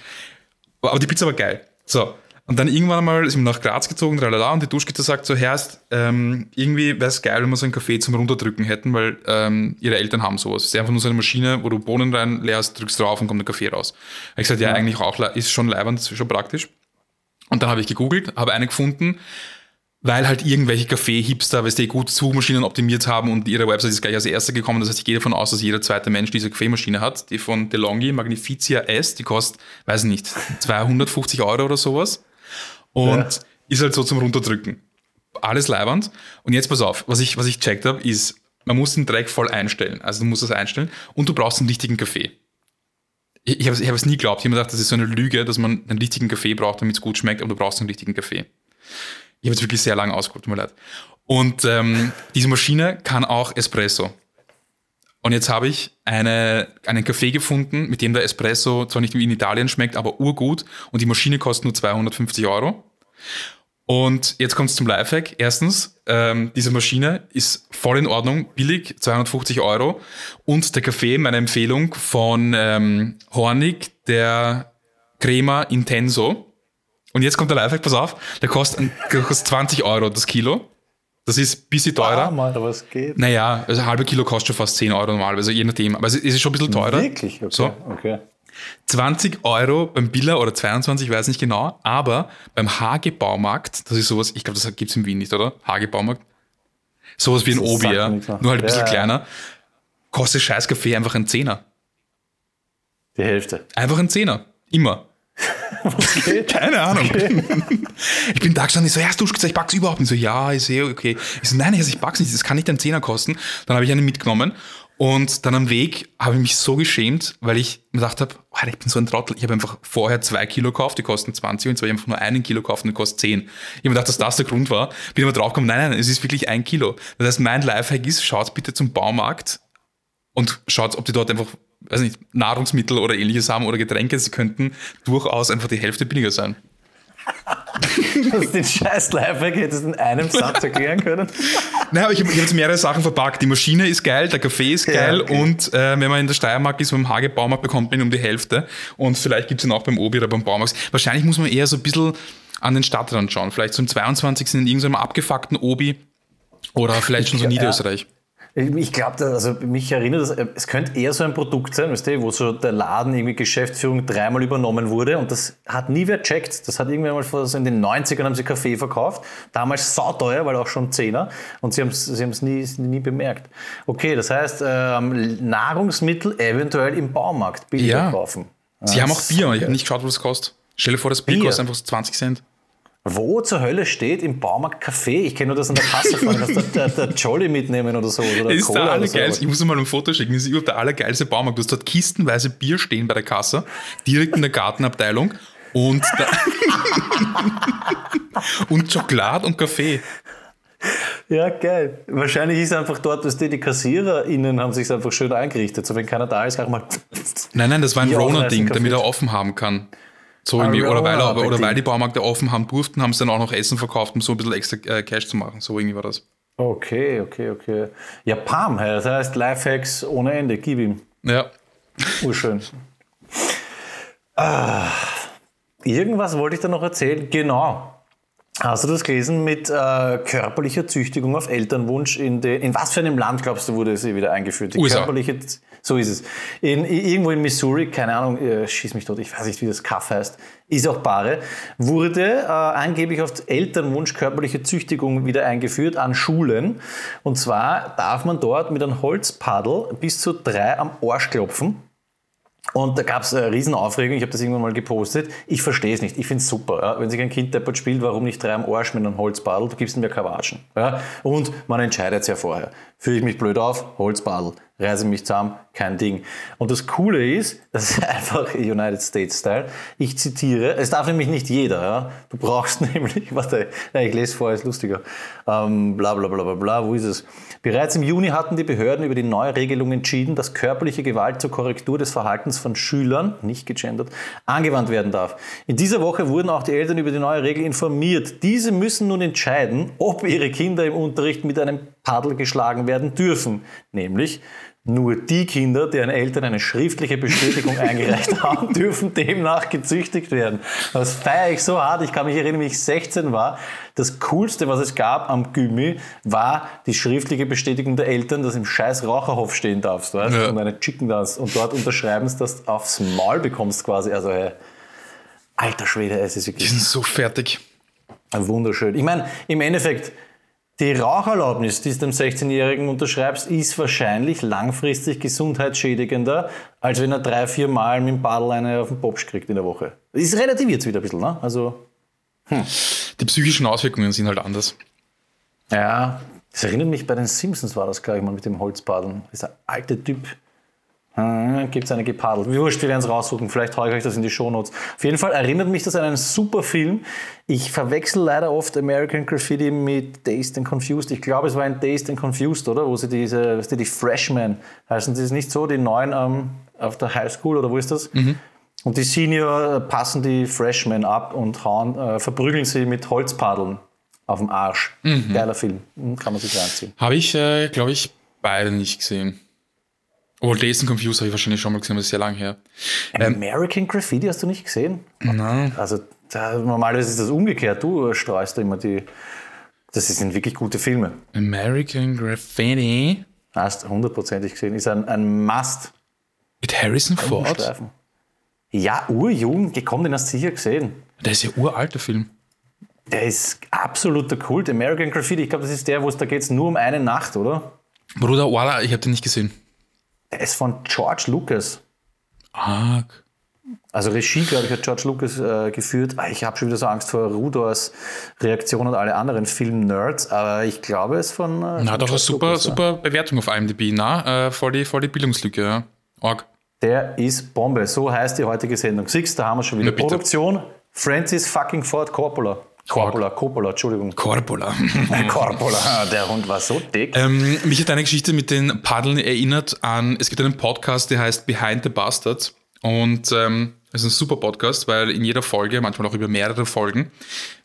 Aber die Pizza war geil. So. Und dann irgendwann einmal sind wir nach Graz gezogen, tralala, und die Duschkette sagt so, Herrst, ähm, irgendwie wäre es geil, wenn wir so einen Kaffee zum Runterdrücken hätten, weil ähm, ihre Eltern haben sowas. Es ist einfach nur so eine Maschine, wo du Bohnen rein leerst, drückst drauf und kommt ein Kaffee raus. Hab ich gesagt, ja, eigentlich auch, ist schon leibend, ist schon praktisch. Und dann habe ich gegoogelt, habe eine gefunden, weil halt irgendwelche Kaffee-Hipster, weißt du, gut Suchmaschinen optimiert haben und ihre Website ist gleich als erste gekommen. Das heißt, ich gehe davon aus, dass jeder zweite Mensch diese Kaffeemaschine hat. Die von DeLonghi, Magnificia S, die kostet, weiß ich nicht, 250 Euro oder sowas. Und Ja. ist halt so zum Runterdrücken. Alles leibend. Und jetzt pass auf, was ich, was ich checkt habe, ist, man muss den Dreck voll einstellen. Also du musst das einstellen und du brauchst einen richtigen Kaffee. Ich, ich habe es ich hab es nie geglaubt. Ich habe mir gedacht, das ist so eine Lüge, dass man einen richtigen Kaffee braucht, damit es gut schmeckt, aber du brauchst einen richtigen Kaffee. Ich habe jetzt wirklich sehr lange ausgeholt, tut mir leid. Und ähm, diese Maschine kann auch Espresso. Und jetzt habe ich eine, einen Kaffee gefunden, mit dem der Espresso zwar nicht wie in Italien schmeckt, aber urgut. Und die Maschine kostet nur 250 Euro. Und jetzt kommt es zum Lifehack. Erstens, ähm, diese Maschine ist voll in Ordnung, billig, 250 Euro. Und der Kaffee, meine Empfehlung von ähm, Hornig, der Crema Intenso. Und jetzt kommt der Lifehack, pass auf, der kostet, der kostet 20 Euro das Kilo. Das ist ein bisschen teurer. Ah, Mann, aber es geht. Naja, also ein halber Kilo kostet schon fast 10 Euro normalerweise, je nachdem. Aber es ist schon ein bisschen teurer. Wirklich? Okay. So. okay. 20 Euro beim Billa oder 22, ich weiß nicht genau, aber beim Hage Baumarkt, das ist sowas, ich glaube, das gibt es in Wien nicht, oder? Hage Baumarkt. Sowas wie ein Obi, ja. Nur halt ein bisschen ja. kleiner. Kostet scheiß Kaffee einfach ein Zehner. Die Hälfte. Einfach ein Zehner. Immer. Okay. Keine Ahnung. Ich bin da gestanden, ich so, ja, hast du gesagt, ich back's überhaupt nicht. So, ja, ich sehe, okay. Ich so, nein, ich back's nicht, das kann nicht einen Zehner kosten. Dann habe ich einen mitgenommen und dann am Weg habe ich mich so geschämt, weil ich mir gedacht habe, oh, ich bin so ein Trottel. Ich habe einfach vorher zwei Kilo gekauft, die kosten 20 und zwar habe ich einfach nur einen Kilo gekauft und die kostet 10. Ich habe mir gedacht, dass das der Grund war. Bin aber draufgekommen, nein, nein, es ist wirklich ein Kilo. Das heißt, mein Lifehack ist, schaut bitte zum Baumarkt und schaut, ob die dort einfach, weiß nicht, Nahrungsmittel oder ähnliches haben oder Getränke. Sie könnten durchaus einfach die Hälfte billiger sein. *laughs* Dass du den scheiß Lifehack hättest in einem Satz erklären können. Nein, aber ich habe hab jetzt mehrere Sachen verpackt. Die Maschine ist geil, der Kaffee ist Ja, geil okay. und äh, wenn man in der Steiermark ist, beim Hage Baumarkt bekommt man ihn um die Hälfte. Und vielleicht gibt es ihn auch beim Obi oder beim Baumarkt. Wahrscheinlich muss man eher so ein bisschen an den Stadtrand schauen. Vielleicht im 22. in irgendeinem abgefuckten Obi oder vielleicht schon so Ja. Niederösterreich. Ich glaube, also mich erinnert das, äh, es könnte eher so ein Produkt sein, weißt du, wo so der Laden irgendwie Geschäftsführung dreimal übernommen wurde und das hat nie wer checkt. Das hat irgendwann mal vor, so in den 90ern haben sie Kaffee verkauft, damals sauteuer, weil auch schon Zehner und sie haben es sie haben's nie, nie bemerkt. Okay, das heißt, ähm, Nahrungsmittel eventuell im Baumarkt billiger Ja. kaufen. Sie Ja, haben auch Bier, ich habe nicht geschaut, was es kostet. Stell dir vor, das Bier Bier? kostet einfach so 20 Cent. Wo zur Hölle steht im Baumarkt Kaffee? Ich kenne nur das an der Kasse fahren, dass der, der, der Jolly mitnehmen oder so. Oder ist Cola der allergeilste. so. Ich muss mal ein Foto schicken. Das ist überhaupt der allergeilste Baumarkt. Du hast dort kistenweise Bier stehen bei der Kasse, direkt in der Gartenabteilung. Und, *laughs* und Schokolade und Kaffee. Ja, geil. Wahrscheinlich ist einfach dort, dass die, die KassiererInnen haben sich einfach schön eingerichtet. So, wenn keiner da ist, ich mal. Nein, nein, das war ein Rona-Ding, damit er offen haben kann. So irgendwie. Oder, weil, Rona, oder weil die Baumärkte offen haben durften, haben sie dann auch noch Essen verkauft, um so ein bisschen extra äh, Cash zu machen. So irgendwie war das. Okay, okay, okay. Ja, Pam, das heißt Lifehacks ohne Ende. Gib ihm. Ja. Urschön. Ah, irgendwas wollte ich da noch erzählen. Genau. Hast du das gelesen mit äh, körperlicher Züchtigung auf Elternwunsch? In, den, in was für einem Land, glaubst du, wurde sie wieder eingeführt? Die USA. Körperliche, so ist es. In, irgendwo in Missouri, keine Ahnung, äh, schieß mich tot, ich weiß nicht, wie das Kaff heißt, ist auch Bare, wurde äh, angeblich auf Elternwunsch körperliche Züchtigung wieder eingeführt an Schulen. Und zwar darf man dort mit einem Holzpaddel bis zu drei am Arsch klopfen. Und da gab es eine Riesenaufregung, ich habe das irgendwann mal gepostet. Ich verstehe es nicht, ich finde es super. Ja? Wenn sich ein Kind deppert spielt, warum nicht drei am Arsch mit einem Holzbadel? Du gibst ihm ja kein Watschen. Ja? Und man entscheidet es ja vorher. Fühle ich mich blöd auf? Holzbadel. Reise mich zusammen, kein Ding. Und das Coole ist, das ist *laughs* einfach United States Style. Ich zitiere, es darf nämlich nicht jeder, ja. Du brauchst *laughs* nämlich, warte, ich lese vor, ist lustiger. Ähm, bla bla bla bla bla, wo ist es? Bereits im Juni hatten die Behörden über die neue Regelung entschieden, dass körperliche Gewalt zur Korrektur des Verhaltens von Schülern, nicht gegendert, angewandt werden darf. In dieser Woche wurden auch die Eltern über die neue Regel informiert. Diese müssen nun entscheiden, ob ihre Kinder im Unterricht mit einem Paddel geschlagen werden dürfen. Nämlich nur die Kinder, deren Eltern eine schriftliche Bestätigung *laughs* eingereicht haben, dürfen demnach gezüchtigt werden. Das feiere ich so hart. Ich kann mich erinnern, wie ich 16 war. Das Coolste, was es gab am Gummi, war die schriftliche Bestätigung der Eltern, dass im scheiß Raucherhof stehen darfst. Weißt? Ja. Und eine Chicken Dance. Und dort unterschreiben dass du aufs Maul bekommst quasi. Also, hey, alter Schwede, es ist wirklich... Die sind so fertig. Wunderschön. Ich meine, im Endeffekt die Raucherlaubnis, die du dem 16-Jährigen unterschreibst, ist wahrscheinlich langfristig gesundheitsschädigender, als wenn er drei, vier Mal mit dem Badel eine auf den Popsch kriegt in der Woche. Das ist relativiert wieder ein bisschen, ne? Also, hm. Die psychischen Auswirkungen sind halt anders. Ja, das erinnert mich bei den Simpsons war das, glaube ich mal, mit dem Holzbadeln. Dieser alte Typ, hm, Gibt es eine gepaddelt. Wurscht, wir werden es raussuchen. Vielleicht haue ich euch das in die Shownotes. Auf jeden Fall erinnert mich das an einen super Film. Ich verwechsel leider oft American Graffiti mit Dazed and Confused. Ich glaube, es war ein Dazed and Confused, oder? Wo sie diese, weißt du, die Freshmen heißen. Das ist nicht so, die Neuen ähm, auf der Highschool, oder wo ist das? Mhm. Und die Senior passen die Freshmen ab und hauen, äh, verprügeln sie mit Holzpaddeln auf dem Arsch. Mhm. Geiler Film. Hm, kann man sich reinziehen. Habe ich, äh, glaube ich, beide nicht gesehen. Oh, Lesen Confused habe ich wahrscheinlich schon mal gesehen, aber das ist sehr lang her. Ähm, American Graffiti hast du nicht gesehen? Nein. Also da, normalerweise ist das umgekehrt. Du streust immer die. Das sind wirklich gute Filme. American Graffiti. Hast hundertprozentig gesehen. Ist ein, ein Must. Mit Harrison Ford? Ja, urjung. Gekommen, den hast du sicher gesehen. Der ist ja uralter Film. Der ist absoluter Kult. American Graffiti, ich glaube, das ist der, wo es da geht nur um eine Nacht, oder? Bruder, Walla, ich habe den nicht gesehen. Der ist von George Lucas. Arg. Also Regie, glaube ich, hat George Lucas äh, geführt. Ah, ich habe schon wieder so Angst vor Rudors Reaktion und alle anderen Film-Nerds, aber ich glaube, es von. Äh, Na, doch eine super, Lucas, super Bewertung auf IMDb. Na, äh, voll, die, voll die Bildungslücke, ja. Arg. Der ist Bombe. So heißt die heutige Sendung. Siehst da haben wir schon wieder. Produktion Francis fucking Ford Coppola. Coppola, Coppola, Entschuldigung. Coppola. *laughs* Coppola, der Hund war so dick. Ähm, mich hat deine Geschichte mit den Paddeln erinnert an, es gibt einen Podcast, der heißt Behind the Bastards. Und ähm, es ist ein super Podcast, weil in jeder Folge, manchmal auch über mehrere Folgen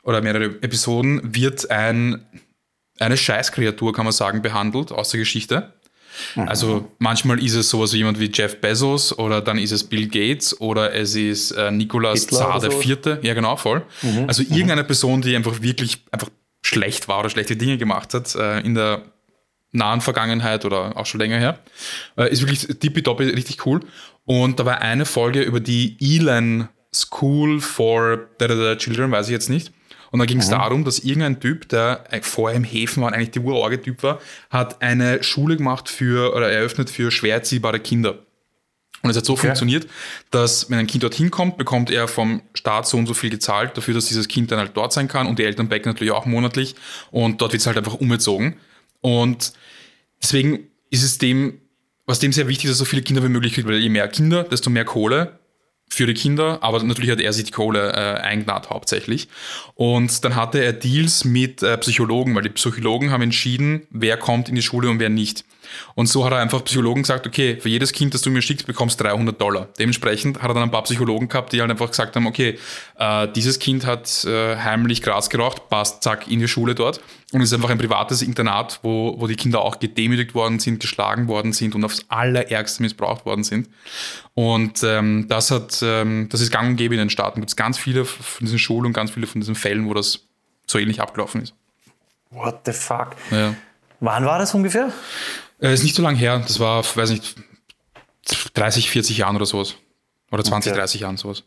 oder mehrere Episoden, wird ein, eine Scheißkreatur, kann man sagen, behandelt aus der Geschichte. Also manchmal ist es sowas wie jemand wie Jeff Bezos oder dann ist es Bill Gates oder es ist äh, Nikolaus Zar der Vierte. Ja, genau, voll. Mhm. Also mhm. irgendeine Person, die einfach wirklich einfach schlecht war oder schlechte Dinge gemacht hat äh, in der nahen Vergangenheit oder auch schon länger her. Äh, ist wirklich tippitoppi, richtig cool. Und da war eine Folge über die Elan School for Children, weiß ich jetzt nicht. Und da ging es mhm. darum, dass irgendein Typ, der vorher im Häfen war und eigentlich der urorge Typ war, hat eine Schule gemacht für oder eröffnet für schwer erziehbare Kinder. Und es hat so okay. funktioniert, dass wenn ein Kind dorthin kommt, bekommt er vom Staat so und so viel gezahlt dafür, dass dieses Kind dann halt dort sein kann und die Eltern backen natürlich auch monatlich und dort wird es halt einfach umgezogen. Und deswegen ist es dem, was dem sehr wichtig ist, dass so viele Kinder wie möglich kriegt, weil je mehr Kinder, desto mehr Kohle für die Kinder, aber natürlich hat er sich die Kohle äh, eingenarrt hauptsächlich. Und dann hatte er Deals mit äh, Psychologen, weil die Psychologen haben entschieden, wer kommt in die Schule und wer nicht. Und so hat er einfach Psychologen gesagt, okay, für jedes Kind, das du mir schickst, bekommst du 300 Dollar. Dementsprechend hat er dann ein paar Psychologen gehabt, die halt einfach gesagt haben, okay, äh, dieses Kind hat äh, heimlich Gras geraucht, passt, zack, in die Schule dort. Und es ist einfach ein privates Internat, wo, wo die Kinder auch gedemütigt worden sind, geschlagen worden sind und aufs Allerärgste missbraucht worden sind. Und ähm, das hat, ähm, das ist gang und gäbe in den Staaten. Gibt es ganz viele von diesen Schulen und ganz viele von diesen Fällen, wo das so ähnlich abgelaufen ist. What the fuck? Ja. Wann war das ungefähr? Äh, ist nicht so lange her. Das war, weiß nicht, 30, 40 Jahren oder sowas. Oder 20, okay. 30 Jahren sowas.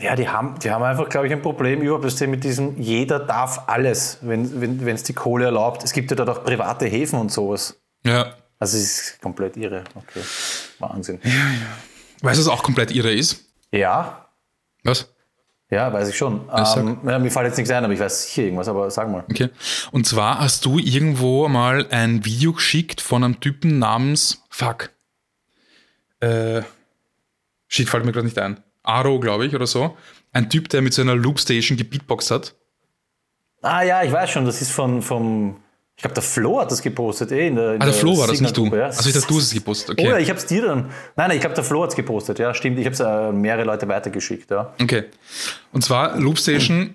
Ja, die haben, die haben einfach, glaube ich, ein Problem überhaupt mit diesem, jeder darf alles, wenn es wenn, die Kohle erlaubt. Es gibt ja dort auch private Häfen und sowas. Ja. Also es ist komplett irre. Okay. Wahnsinn. Ja, ja. Weißt du, was auch komplett irre ist? Ja. Was? Ja, weiß ich schon. Ähm, ja, mir fällt jetzt nichts ein, aber ich weiß sicher irgendwas, aber sag mal. Okay. Und zwar hast du irgendwo mal ein Video geschickt von einem Typen namens Fuck. Äh, shit, fällt mir gerade nicht ein. Aro, glaube ich, oder so. Ein Typ, der mit so einer Loopstation gebeatboxt hat. Ah ja, ich weiß schon, das ist von, vom, ich glaube, der Flo hat das gepostet. Eh, in der, in ah, der Flo war das, nicht du. Ja. Also ich dachte, du hast es gepostet. Okay. Ja, ich habe es dir dann. Nein, nein, ich glaube, der Flo hat es gepostet. Ja, stimmt. Ich habe es äh, mehrere Leute weitergeschickt. Ja. Okay. Und zwar Loopstation.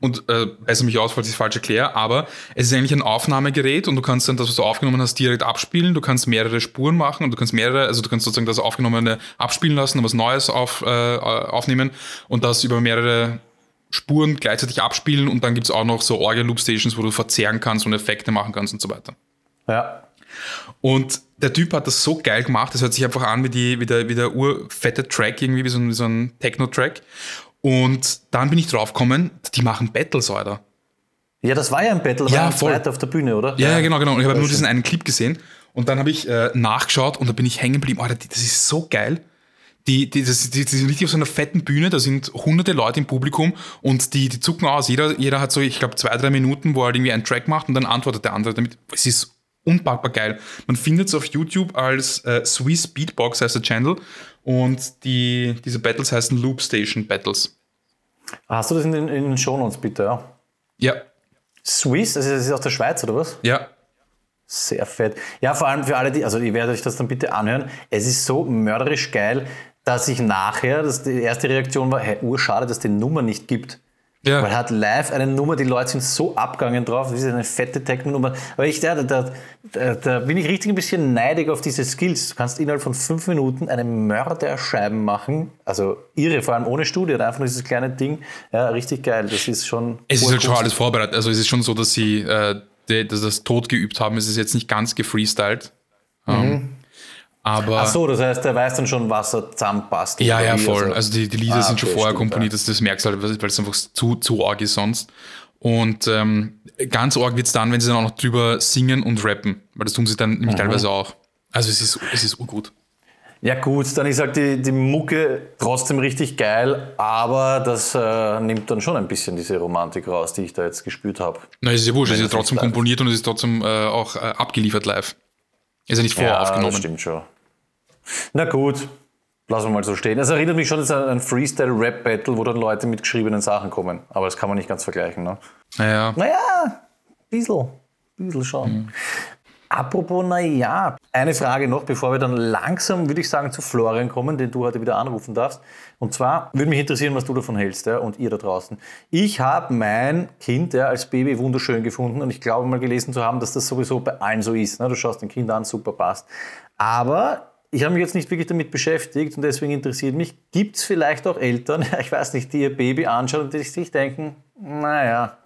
Und äh, bessere mich aus, falls ich es falsch erkläre, aber es ist eigentlich ein Aufnahmegerät und du kannst dann das, was du aufgenommen hast, direkt abspielen. Du kannst mehrere Spuren machen und du kannst mehrere, also du kannst sozusagen das Aufgenommene abspielen lassen, was Neues auf, äh, aufnehmen und das über mehrere Spuren gleichzeitig abspielen und dann gibt es auch noch so Orgel-Loop-Stations, wo du verzerren kannst und Effekte machen kannst und so weiter. Ja. Und der Typ hat das so geil gemacht, das hört sich einfach an wie, die, wie, der, wie der urfette Track, irgendwie wie so ein, wie so ein Techno-Track. Und dann bin ich draufgekommen, die machen Battles, Alter. Ja, das war ja ein Battle, ja, voll. auf der Bühne, oder? Ja, ja genau, genau. Und ich habe nur diesen einen Clip gesehen und dann habe ich äh, nachgeschaut und da bin ich hängen geblieben. Alter, das ist so geil die, die, das, die, die sind richtig auf so einer fetten Bühne, da sind hunderte Leute im Publikum und die, die zucken aus. Jeder, jeder hat so, ich glaube, zwei, drei Minuten, wo er irgendwie einen Track macht und dann antwortet der andere damit. Es ist unpackbar geil. Man findet es auf YouTube als äh, Swiss Beatbox heißt der Channel und die, diese Battles heißen Loop Station Battles. Hast du das in den, in den Shownotes bitte, ja? Ja. Swiss, also das ist aus der Schweiz oder was? Ja. Sehr fett. Ja, vor allem für alle, die, also ihr werdet euch das dann bitte anhören. Es ist so mörderisch geil dass ich nachher, dass die erste Reaktion war, hey, urschade, dass es die Nummer nicht gibt. Ja. Weil er hat live eine Nummer, die Leute sind so abgegangen drauf, das ist eine fette Techno-Nummer. Aber ich, da, da, da, da, bin ich richtig ein bisschen neidig auf diese Skills. Du kannst innerhalb von fünf Minuten eine Mörderscheiben machen. Also irre, vor allem ohne Studie, einfach nur dieses kleine Ding. Ja, richtig geil. Das ist schon. Es ist halt schon alles vorbereitet. Also es ist schon so, dass sie äh, das tot geübt haben. Es ist jetzt nicht ganz gefreestylt. Mhm. Um, ähm, aber Ach so, das heißt, er weiß dann schon, was er zusammenpasst. Ja, ja, voll. Also, also die, die Lieder ah, sind schon vorher stimmt, komponiert, ja. das, das merkst du halt, weil es einfach zu, zu arg ist sonst. Und ähm, ganz arg wird es dann, wenn sie dann auch noch drüber singen und rappen, weil das tun sie dann nämlich mhm. teilweise auch. Also es ist, es ist urgut. Ja gut, dann ist halt die, die Mucke trotzdem richtig geil, aber das äh, nimmt dann schon ein bisschen diese Romantik raus, die ich da jetzt gespürt habe. Na, ist ja wurscht, es ist ja trotzdem komponiert und es ist trotzdem äh, auch äh, abgeliefert live. Ist ja nicht vorher ja, aufgenommen. Das stimmt schon. Na gut, lassen wir mal so stehen. Es erinnert mich schon an ein Freestyle-Rap-Battle, wo dann Leute mit geschriebenen Sachen kommen. Aber das kann man nicht ganz vergleichen. Ne? Naja. Naja, ein bisschen. bisschen schon. Mhm. Apropos, naja, eine Frage noch, bevor wir dann langsam, würde ich sagen, zu Florian kommen, den du heute wieder anrufen darfst. Und zwar würde mich interessieren, was du davon hältst ja, und ihr da draußen. Ich habe mein Kind ja, als Baby wunderschön gefunden und ich glaube mal gelesen zu haben, dass das sowieso bei allen so ist. Ne? Du schaust ein Kind an, super passt. Aber ich habe mich jetzt nicht wirklich damit beschäftigt und deswegen interessiert mich, gibt es vielleicht auch Eltern, *laughs* ich weiß nicht, die ihr Baby anschauen und die sich denken, naja,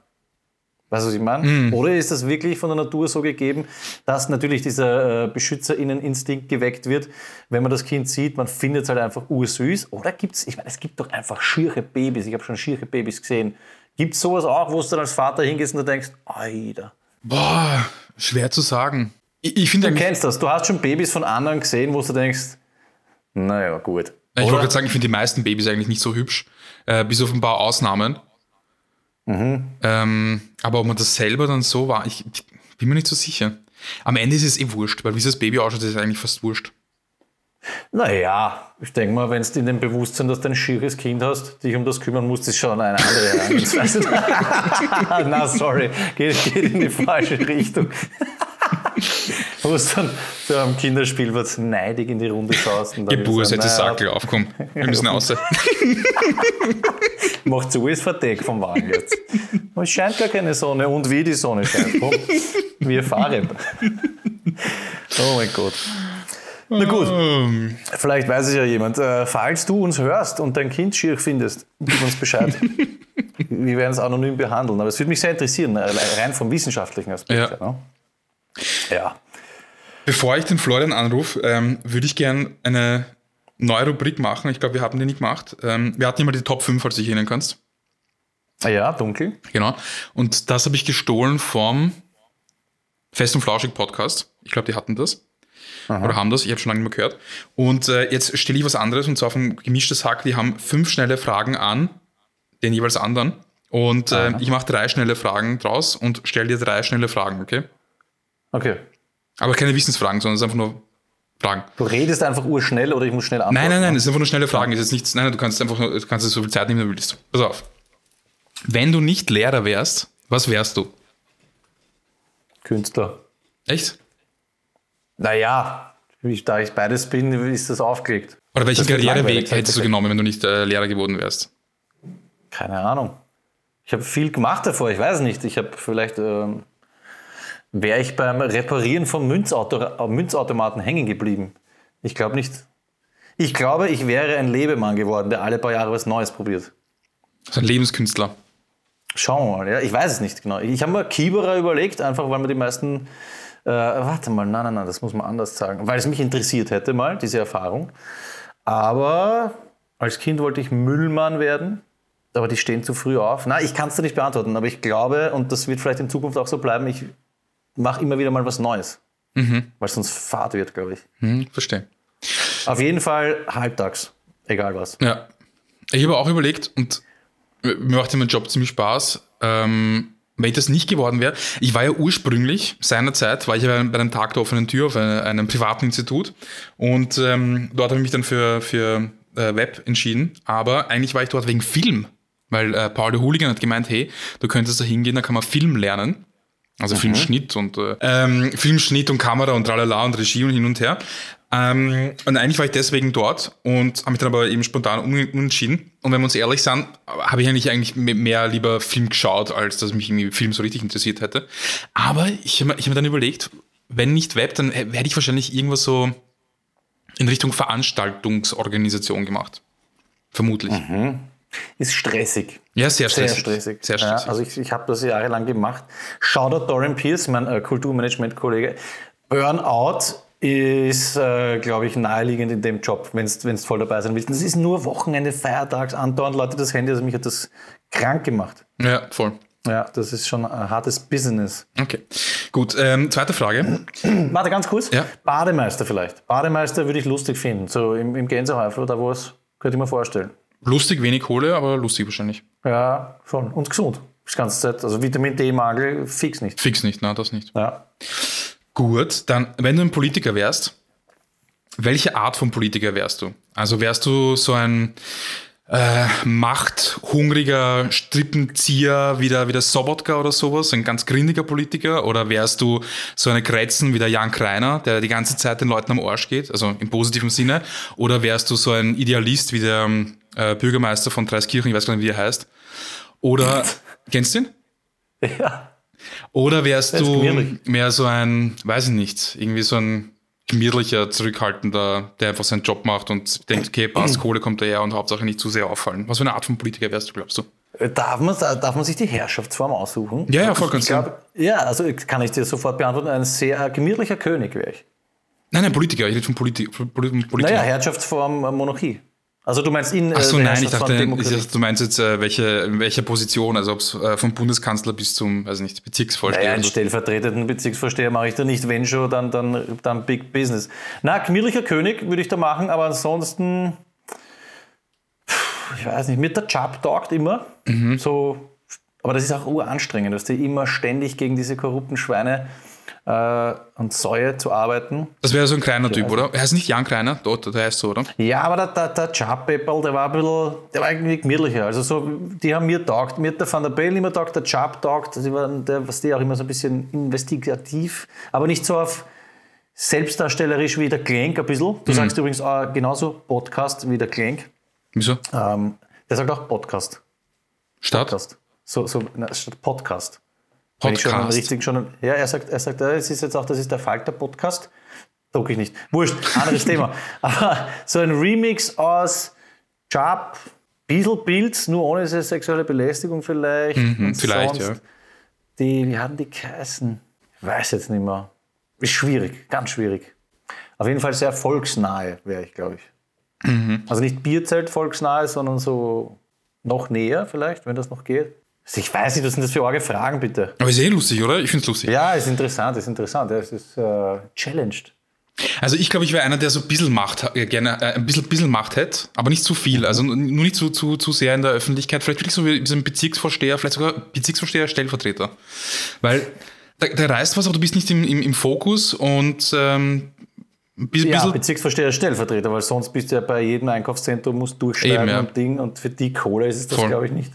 weißt du, was ich meine? Mm. Oder ist das wirklich von der Natur so gegeben, dass natürlich dieser äh, Beschützerinneninstinkt geweckt wird, wenn man das Kind sieht, man findet es halt einfach ursüß? Oder gibt es, ich meine, es gibt doch einfach schiere Babys, ich habe schon schiere Babys gesehen. Gibt es sowas auch, wo du dann als Vater hingehst und du denkst, Alter. Boah, schwer zu sagen. Ich, ich finde, du kennst das. Du hast schon Babys von anderen gesehen, wo du denkst, naja, gut. Ich wollte gerade sagen, ich finde die meisten Babys eigentlich nicht so hübsch, äh, bis auf ein paar Ausnahmen. Mhm. Ähm, aber ob man das selber dann so war, ich, ich, bin mir nicht so sicher. Am Ende ist es eh wurscht, weil wie das Baby ausschaut, ist es eigentlich fast wurscht. Naja, ich denke mal, wenn du in dem Bewusstsein, dass du ein schieres Kind hast, dich um das kümmern musst, ist schon eine andere *laughs* Herangehensweise. *laughs* Na, sorry, geht, geht in die falsche Richtung. Wo du dann so am Kinderspielplatz neidig in die Runde schaust. Und jetzt ist Sackel aufkommen. Wir müssen *laughs* raus. Macht so ist Verdeck vom Wagen jetzt. es scheint gar keine Sonne. Und wie die Sonne scheint. Komm, wir fahren. Oh mein Gott. Na gut, vielleicht weiß es ja jemand. Äh, falls du uns hörst und dein Kind schier findest, gib uns Bescheid. Wir werden es anonym behandeln. Aber es würde mich sehr interessieren, rein vom wissenschaftlichen Aspekt. Ja. Ne? Ja. Bevor ich den Florian anrufe, ähm, würde ich gerne eine neue Rubrik machen. Ich glaube, wir haben die nicht gemacht. Ähm, wir hatten immer die Top 5, falls du dich erinnern kannst. Ah ja, dunkel. Genau. Und das habe ich gestohlen vom Fest und Flauschig Podcast. Ich glaube, die hatten das. Aha. Oder haben das. Ich habe schon lange nicht mehr gehört. Und äh, jetzt stelle ich was anderes und zwar vom Gemischtes Hack. Die haben fünf schnelle Fragen an den jeweils anderen. Und äh, ich mache drei schnelle Fragen draus und stelle dir drei schnelle Fragen, okay? Okay. Aber keine Wissensfragen, sondern es ist einfach nur Fragen. Du redest einfach urschnell oder ich muss schnell antworten? Nein, nein, nein, es sind einfach nur schnelle Fragen. Es ist nichts, nein, du kannst einfach nur, du kannst so viel Zeit nehmen, wie du willst. Pass auf. Wenn du nicht Lehrer wärst, was wärst du? Künstler. Echt? Naja, da ich beides bin, ist das aufgelegt. Oder welchen Karriereweg hättest du genommen, wenn du nicht äh, Lehrer geworden wärst? Keine Ahnung. Ich habe viel gemacht davor, ich weiß nicht. Ich habe vielleicht, ähm, wäre ich beim Reparieren von Münzauto Münzautomaten hängen geblieben. Ich glaube nicht. Ich glaube, ich wäre ein Lebemann geworden, der alle paar Jahre was Neues probiert. So ein Lebenskünstler. Schauen wir mal, ja. Ich weiß es nicht genau. Ich habe mir Kieberer überlegt, einfach weil mir die meisten. Äh, warte mal, nein, nein, nein, das muss man anders sagen. Weil es mich interessiert hätte mal, diese Erfahrung. Aber als Kind wollte ich Müllmann werden. Aber die stehen zu früh auf. Nein, ich kann es dir nicht beantworten, aber ich glaube, und das wird vielleicht in Zukunft auch so bleiben, ich mache immer wieder mal was Neues. Mhm. Weil es sonst fad wird, glaube ich. Mhm, verstehe. Auf jeden Fall halbtags, egal was. Ja. Ich habe auch überlegt und mir macht mein Job ziemlich Spaß. Ähm, wenn ich das nicht geworden wäre, ich war ja ursprünglich, seinerzeit, war ich ja bei einem Tag der offenen Tür auf einem, privaten Institut und ähm, dort habe ich mich dann für, für äh, Web entschieden, aber eigentlich war ich dort wegen Film, weil äh, Paul de Hooligan hat gemeint, hey, du könntest da hingehen, da kann man Film lernen. Also mhm. Filmschnitt und äh, ähm, Filmschnitt und Kamera und tralala und Regie und hin und her. Ähm, und eigentlich war ich deswegen dort und habe mich dann aber eben spontan umentschieden. Und wenn wir uns ehrlich sind, habe ich eigentlich eigentlich mehr lieber Film geschaut, als dass mich irgendwie Film so richtig interessiert hätte. Aber ich habe hab mir dann überlegt, wenn nicht Web, dann hätte ich wahrscheinlich irgendwas so in Richtung Veranstaltungsorganisation gemacht. Vermutlich. Mhm. Ist stressig. Ja, sehr stressig. Sehr stressig. Sehr stressig. Ja, also ich, ich habe das jahrelang gemacht. Shoutout Dorian Pierce, mein äh, Kulturmanagement-Kollege. Burnout ist, äh, glaube ich, naheliegend in dem Job, wenn du voll dabei sein willst. Das ist nur Wochenende, Feiertags, andauernd Leute das Handy, also mich hat das krank gemacht. Ja, voll. Ja, das ist schon ein hartes Business. Okay, gut. Ähm, zweite Frage. *clears throat* Warte, ganz kurz. Ja? Bademeister vielleicht. Bademeister würde ich lustig finden. So im, im Gänsehäufel oder wo es, könnte ich mir vorstellen. Lustig, wenig Kohle, aber lustig wahrscheinlich. Ja, schon. Und gesund. Das ganze Zeit. Also Vitamin D-Mangel fix nicht. Fix nicht, nein, das nicht. Ja. Gut, dann, wenn du ein Politiker wärst, welche Art von Politiker wärst du? Also wärst du so ein äh, machthungriger Strippenzieher wie der, wie der Sobotka oder sowas, ein ganz grindiger Politiker? Oder wärst du so eine Kretzen wie der Jan Kreiner, der die ganze Zeit den Leuten am Arsch geht, also im positiven Sinne? Oder wärst du so ein Idealist wie der äh, Bürgermeister von Dreiskirchen, ich weiß gar nicht, wie er heißt? Oder, *laughs* kennst du ihn? Ja. Oder wärst du mehr so ein, weiß ich nicht, irgendwie so ein gemütlicher, zurückhaltender, der einfach seinen Job macht und denkt, okay, passt, *clears throat* Kohle kommt daher und Hauptsache nicht zu sehr auffallen. Was für eine Art von Politiker wärst du, glaubst du? Äh, darf man, darf man sich die Herrschaftsform aussuchen? Ja, ja, voll ganz Ja, also kann ich dir sofort beantworten, ein sehr gemütlicher König wäre ich. Nein, nein, Politiker, ich rede von Politi Politiker. Naja, Herrschaftsform äh, Monarchie. Also du meinst in Ach so, äh, nein, ich dachte, du meinst jetzt äh, welche, in welcher Position, also ob es äh, vom Bundeskanzler bis zum, weiß nicht, Bezirksvorsteher. Naja, einen stellvertretenden Bezirksvorsteher mache ich da nicht, wenn schon, dann, dann, dann Big Business. Na, gemütlicher König würde ich da machen, aber ansonsten, ich weiß nicht, mir der Job taugt immer. Mhm. So, aber das ist auch uranstrengend, dass die immer ständig gegen diese korrupten Schweine äh, und Säue zu arbeiten. Das wäre so ein kleiner Typ, oder? Er heißt nicht Jan Kleiner, dort, der heißt so, oder? Ja, aber der, der, der Chap-Pepperl, der war ein bisschen, der war irgendwie gemütlicher. Also so, die haben mir taugt. Mir hat der Van der Bellen immer taugt, der Chap taugt. Die waren, der, was die auch immer so ein bisschen investigativ, aber nicht so auf selbstdarstellerisch wie der Klenk ein bisschen. Du mhm. sagst übrigens auch genauso Podcast wie der Klenk. Wieso? Ähm, der sagt auch Podcast. Statt? Podcast. So, so, na, statt Podcast. Podcast. Schon richtig schon, ja, er sagt, er sagt, es ist jetzt auch, das ist der Falter-Podcast. Druck ich nicht. Wurscht, anderes Thema. *laughs* Aber so ein Remix aus Job, bisschen Pilz, nur ohne diese sexuelle Belästigung vielleicht. Mhm, vielleicht, ja. Die, wie hatten die geheißen? Ich weiß jetzt nicht mehr. Ist schwierig, ganz schwierig. Auf jeden Fall sehr volksnahe wäre ich, glaube ich. Mhm. Also nicht Bierzelt volksnahe, sondern so noch näher vielleicht, wenn das noch geht. Ich weiß nicht, was sind das für arge Fragen, bitte? Aber ist eh lustig, oder? Ich finde es lustig. Ja, ist interessant, ist interessant. Es ist äh, challenged. Also ich glaube, ich wäre einer, der so ein bisschen Macht äh, gerne äh, ein bisschen, bisschen Macht hätte, aber nicht zu viel. Also nur nicht zu, zu, zu sehr in der Öffentlichkeit. Vielleicht wirklich so wie so ein Bezirksvorsteher, vielleicht sogar Bezirksvorsteher, Stellvertreter. Weil da, da reißt was, aber du bist nicht im, im, im Fokus und ähm, bisschen, ja, Bezirksvorsteher, Stellvertreter, weil sonst bist du ja bei jedem Einkaufszentrum, musst durchschreiben ja. und Ding und für die Kohle ist es das, glaube ich, nicht.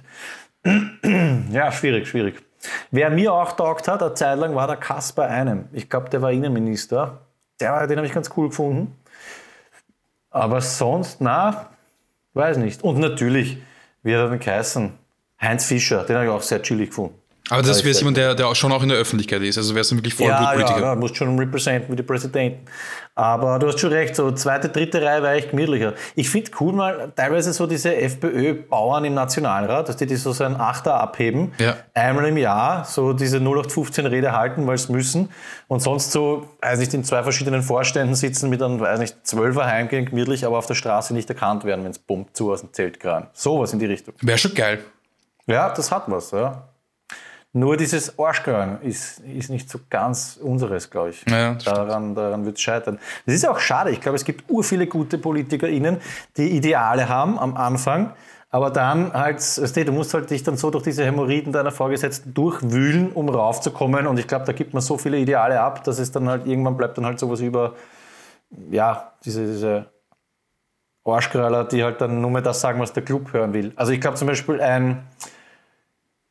*clears throat* ja, schwierig, schwierig. Wer mir auch taugt hat, eine Zeit lang, war der Kaspar Einem. Ich glaube, der war Innenminister der, den habe ich ganz cool gefunden. Aber sonst, na, weiß nicht. Und natürlich, wie hat er denn geheißen? Heinz Fischer, den habe ich auch sehr chillig gefunden. Aber das wäre jemand, der, der schon auch in der Öffentlichkeit ist. Also wäre es wirklich Vollblutpolitiker. Ja, ja, musst schon representen mit den Präsidenten. Aber du hast schon recht, so zweite, dritte Reihe wäre echt gemütlicher. Ich finde cool mal teilweise so diese FPÖ-Bauern im Nationalrat, dass die, die so so ein Achter abheben, ja. einmal im Jahr so diese 0815-Rede halten, weil sie müssen. Und sonst so, weiß nicht, in zwei verschiedenen Vorständen sitzen mit einem, weiß nicht, Zwölfer heimgehen, gemütlich, aber auf der Straße nicht erkannt werden, wenn es pumpt zu aus dem Zelt gerade. Sowas in die Richtung. Wäre schon geil. Ja, das hat was, ja. Nur dieses Arschgehirn ist, ist nicht so ganz unseres, glaube ich. Ja, daran daran wird es scheitern. Das ist auch schade. Ich glaube, es gibt ur viele gute PolitikerInnen, die Ideale haben am Anfang, aber dann halt, du musst halt dich dann so durch diese Hämorrhoiden deiner Vorgesetzten durchwühlen, um raufzukommen. Und ich glaube, da gibt man so viele Ideale ab, dass es dann halt irgendwann bleibt dann halt sowas über, ja, diese, diese Arschkröller, die halt dann nur mehr das sagen, was der Club hören will. Also ich glaube zum Beispiel ein,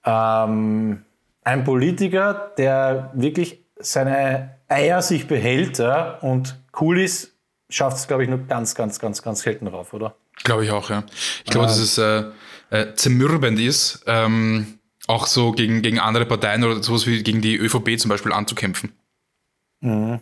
ähm, ein Politiker, der wirklich seine Eier sich behält ja, und cool ist, schafft es, glaube ich, nur ganz, ganz, ganz, ganz selten drauf, oder? Glaube ich auch, ja. Ich glaube, dass es äh, äh, zermürbend ist, ähm, auch so gegen, gegen andere Parteien oder sowas wie gegen die ÖVP zum Beispiel anzukämpfen. Mhm.